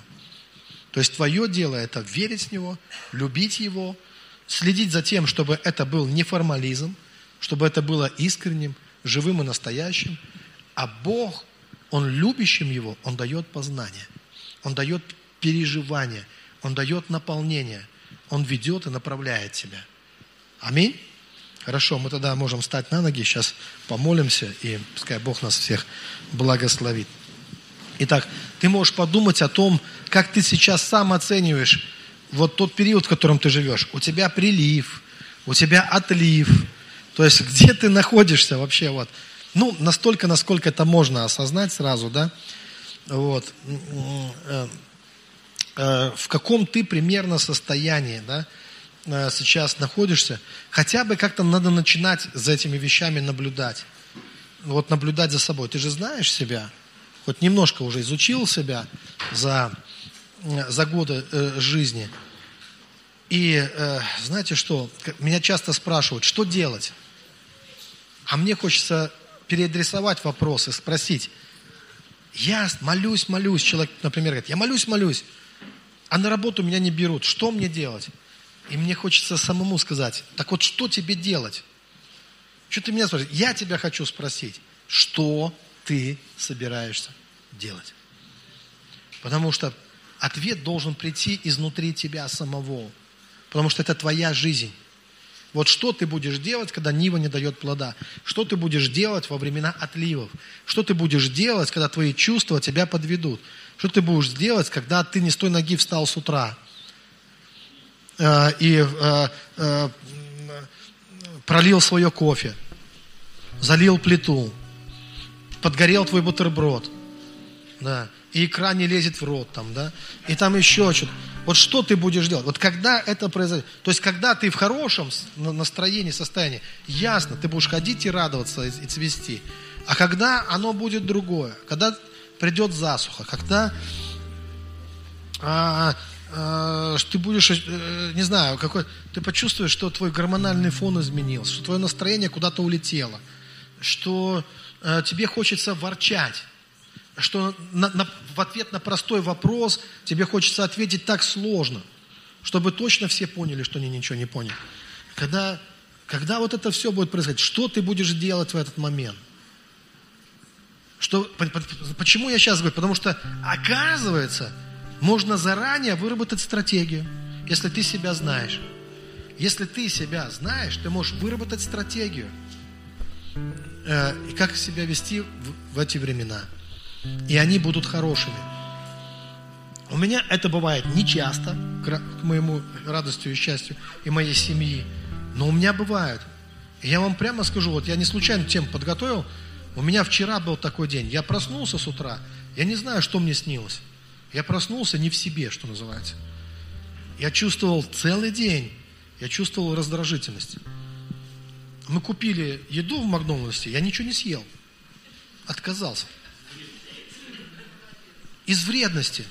То есть твое дело это верить в Него, любить Его, следить за тем, чтобы это был не формализм, чтобы это было искренним, живым и настоящим. А Бог, Он любящим Его, Он дает познание, Он дает переживание, Он дает наполнение, Он ведет и направляет тебя. Аминь. Хорошо, мы тогда можем встать на ноги, сейчас помолимся, и пускай Бог нас всех благословит. Итак, ты можешь подумать о том, как ты сейчас сам оцениваешь вот тот период, в котором ты живешь. У тебя прилив, у тебя отлив. То есть, где ты находишься вообще, вот. Ну, настолько, насколько это можно осознать сразу, да, вот, э, э, в каком ты примерно состоянии, да, сейчас находишься, хотя бы как-то надо начинать за этими вещами наблюдать. Вот наблюдать за собой. Ты же знаешь себя, хоть немножко уже изучил себя за, за годы жизни. И знаете что, меня часто спрашивают, что делать? А мне хочется переадресовать вопросы, спросить, я молюсь, молюсь, человек, например, говорит, я молюсь, молюсь, а на работу меня не берут, что мне делать? И мне хочется самому сказать, так вот что тебе делать? Что ты меня спрашиваешь? Я тебя хочу спросить, что ты собираешься делать? Потому что ответ должен прийти изнутри тебя самого. Потому что это твоя жизнь. Вот что ты будешь делать, когда Нива не дает плода? Что ты будешь делать во времена отливов? Что ты будешь делать, когда твои чувства тебя подведут? Что ты будешь делать, когда ты не с той ноги встал с утра? Э, и э, э, пролил свое кофе, залил плиту, подгорел твой бутерброд, да, и икра не лезет в рот там, да, и там еще что-то. Вот что ты будешь делать? Вот когда это произойдет? То есть, когда ты в хорошем настроении, состоянии, ясно, ты будешь ходить и радоваться, и цвести. А когда оно будет другое, когда придет засуха, когда а, ты будешь, э, не знаю, какой, ты почувствуешь, что твой гормональный фон изменился, что твое настроение куда-то улетело, что а, тебе хочется ворчать, что на, на, в ответ на простой вопрос тебе хочется ответить так сложно, чтобы точно все поняли, что они ничего не поняли. Когда, когда вот это все будет происходить, что ты будешь делать в этот момент? Что, почему я сейчас говорю? Потому что, оказывается, можно заранее выработать стратегию, если ты себя знаешь. Если ты себя знаешь, ты можешь выработать стратегию, э, и как себя вести в, в эти времена – и они будут хорошими. У меня это бывает не часто, к моему радостью и счастью, и моей семьи, но у меня бывает. И я вам прямо скажу, вот я не случайно тему подготовил, у меня вчера был такой день, я проснулся с утра, я не знаю, что мне снилось. Я проснулся не в себе, что называется. Я чувствовал целый день, я чувствовал раздражительность. Мы купили еду в Макдональдсе, я ничего не съел. Отказался. Из вредности.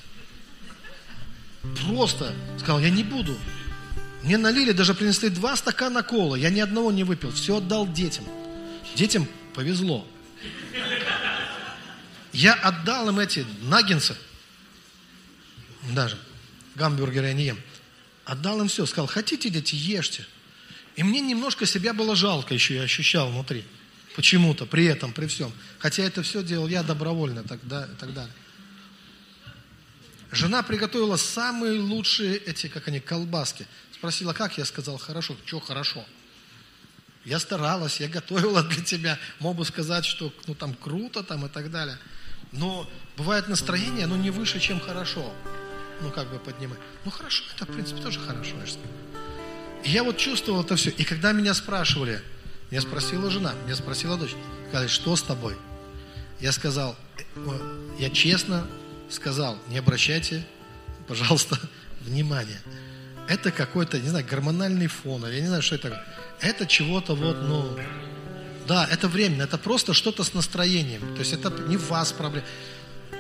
Просто сказал, я не буду. Мне налили, даже принесли два стакана колы. Я ни одного не выпил. Все отдал детям. Детям повезло. Я отдал им эти наггинсы. Даже. Гамбургеры я не ем. Отдал им все. Сказал, хотите, дети, ешьте. И мне немножко себя было жалко еще, я ощущал внутри. Почему-то, при этом, при всем. Хотя это все делал я добровольно тогда, и так далее. Жена приготовила самые лучшие эти, как они, колбаски. Спросила, как? Я сказал, хорошо. Что хорошо? Я старалась, я готовила для тебя. Мог бы сказать, что ну там круто там и так далее. Но бывает настроение, оно не выше, чем хорошо. Ну, как бы поднимать. Ну, хорошо, это, в принципе, тоже хорошо. И я вот чувствовал это все. И когда меня спрашивали, меня спросила жена, меня спросила дочь, сказали, что с тобой? Я сказал, «Э, я честно сказал, не обращайте, пожалуйста, внимания. Это какой-то, не знаю, гормональный фон, я не знаю, что это. Это чего-то вот, ну, да, это временно, это просто что-то с настроением. То есть это не в вас проблема.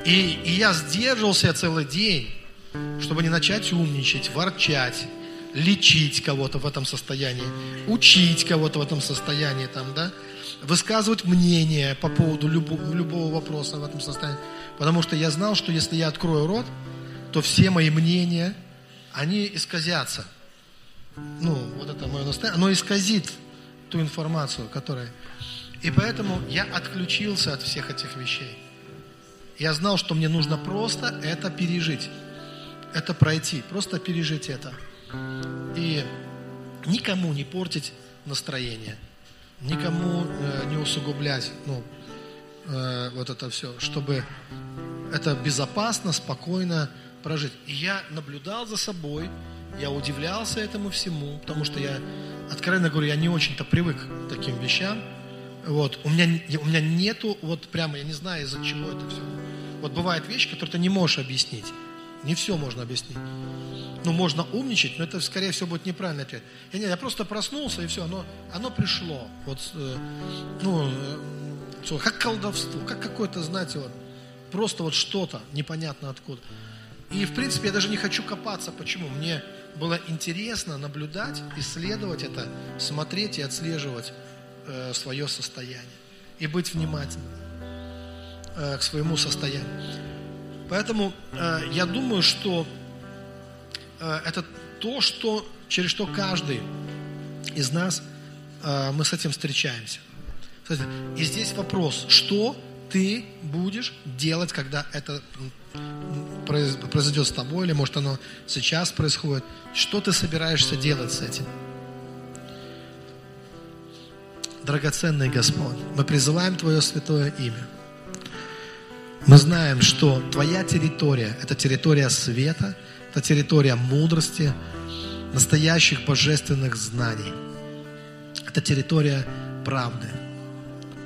И, и я сдерживался целый день, чтобы не начать умничать, ворчать, лечить кого-то в этом состоянии, учить кого-то в этом состоянии, там, да, высказывать мнение по поводу любого, любого вопроса в этом состоянии. Потому что я знал, что если я открою рот, то все мои мнения, они исказятся. Ну, вот это мое настояние, оно исказит ту информацию, которая... И поэтому я отключился от всех этих вещей. Я знал, что мне нужно просто это пережить. Это пройти, просто пережить это. И никому не портить настроение, никому э, не усугублять, ну, э, вот это все, чтобы это безопасно, спокойно прожить. И я наблюдал за собой, я удивлялся этому всему, потому что я откровенно говорю, я не очень-то привык к таким вещам. Вот, у меня, у меня нету, вот прямо, я не знаю, из-за чего это все. Вот бывают вещи, которые ты не можешь объяснить. Не все можно объяснить. Ну, можно умничать, но это, скорее всего, будет неправильный ответ. Я, не, я просто проснулся, и все, оно, оно пришло. Вот, э, ну, э, как колдовство, как какое-то, знаете, вот, просто вот что-то непонятно откуда. И, в принципе, я даже не хочу копаться. Почему? Мне было интересно наблюдать, исследовать это, смотреть и отслеживать э, свое состояние. И быть внимательным э, к своему состоянию. Поэтому э, я думаю, что э, это то, что, через что каждый из нас, э, мы с этим встречаемся. И здесь вопрос, что ты будешь делать, когда это произойдет с тобой, или может оно сейчас происходит. Что ты собираешься делать с этим? Драгоценный Господь, мы призываем Твое святое имя. Мы знаем, что Твоя территория – это территория света, это территория мудрости, настоящих божественных знаний. Это территория правды,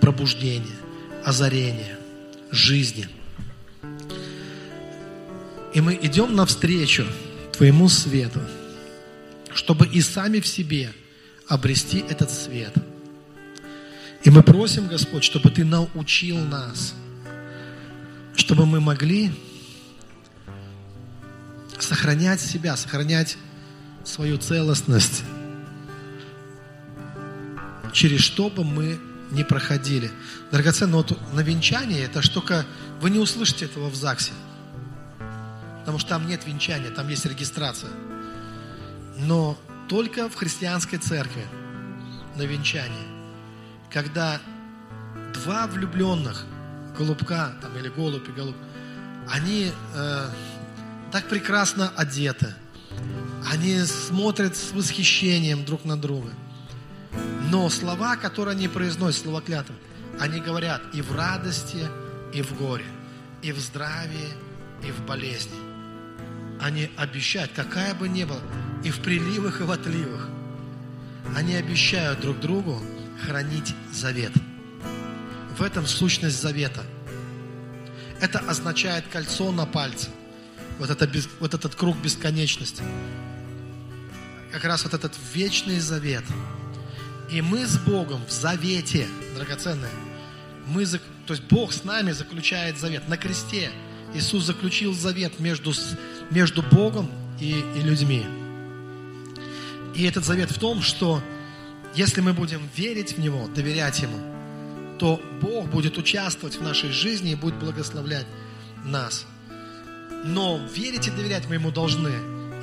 пробуждения, озарения, жизни – и мы идем навстречу Твоему свету, чтобы и сами в себе обрести этот свет. И мы просим, Господь, чтобы Ты научил нас, чтобы мы могли сохранять себя, сохранять свою целостность, через что бы мы не проходили. Драгоценно, вот на венчании, это только вы не услышите этого в ЗАГСе. Потому что там нет венчания, там есть регистрация. Но только в христианской церкви на венчании, когда два влюбленных, голубка там, или голубь и голубь, они э, так прекрасно одеты, они смотрят с восхищением друг на друга. Но слова, которые они произносят, слова клятвы, они говорят и в радости, и в горе, и в здравии, и в болезни они обещают, какая бы ни была, и в приливах, и в отливах, они обещают друг другу хранить завет. В этом сущность завета. Это означает кольцо на пальце. Вот, это, вот этот круг бесконечности. Как раз вот этот вечный завет. И мы с Богом в завете, драгоценные. Мы, то есть Бог с нами заключает завет на кресте. Иисус заключил завет между, между Богом и, и людьми. И этот завет в том, что если мы будем верить в Него, доверять Ему, то Бог будет участвовать в нашей жизни и будет благословлять нас. Но верить и доверять мы Ему должны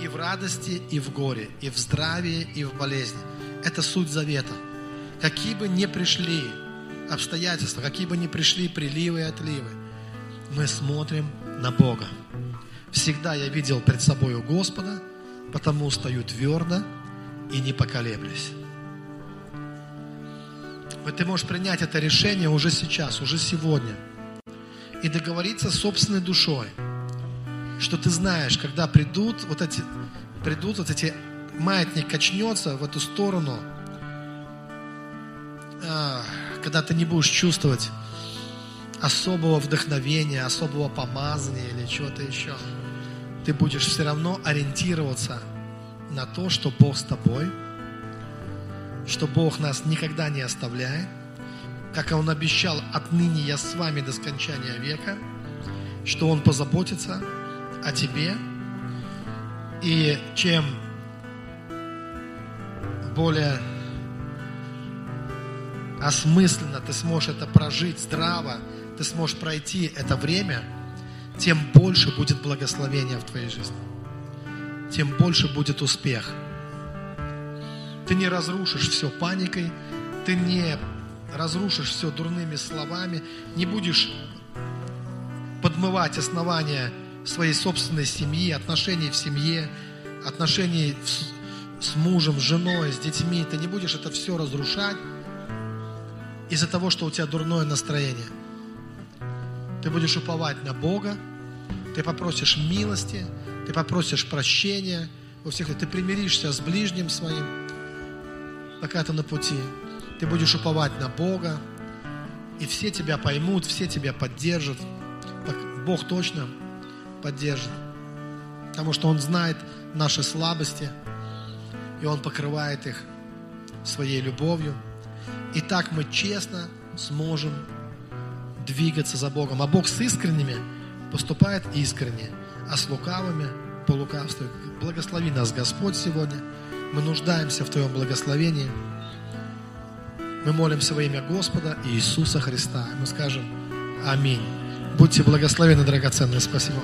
и в радости, и в горе, и в здравии, и в болезни. Это суть завета. Какие бы ни пришли обстоятельства, какие бы ни пришли приливы и отливы, мы смотрим на Бога. Всегда я видел пред собою Господа, потому стою твердо и не поколеблюсь. Вот ты можешь принять это решение уже сейчас, уже сегодня. И договориться с собственной душой, что ты знаешь, когда придут вот эти, придут вот эти, маятник качнется в эту сторону, а, когда ты не будешь чувствовать особого вдохновения, особого помазания или чего-то еще, ты будешь все равно ориентироваться на то, что Бог с тобой, что Бог нас никогда не оставляет, как Он обещал, отныне я с вами до скончания века, что Он позаботится о тебе, и чем более осмысленно ты сможешь это прожить здраво, ты сможешь пройти это время, тем больше будет благословения в твоей жизни. Тем больше будет успех. Ты не разрушишь все паникой, ты не разрушишь все дурными словами, не будешь подмывать основания своей собственной семьи, отношений в семье, отношений с мужем, с женой, с детьми. Ты не будешь это все разрушать из-за того, что у тебя дурное настроение – ты будешь уповать на Бога, ты попросишь милости, ты попросишь прощения во всех, ты примиришься с ближним своим. Пока ты на пути. Ты будешь уповать на Бога, и все тебя поймут, все тебя поддержат. Бог точно поддержит, потому что Он знает наши слабости, и Он покрывает их своей любовью. И так мы честно сможем двигаться за Богом. А Бог с искренними поступает искренне, а с лукавыми по лукавству. Благослови нас, Господь, сегодня. Мы нуждаемся в Твоем благословении. Мы молимся во имя Господа Иисуса Христа. Мы скажем Аминь. Будьте благословены, драгоценные. Спасибо.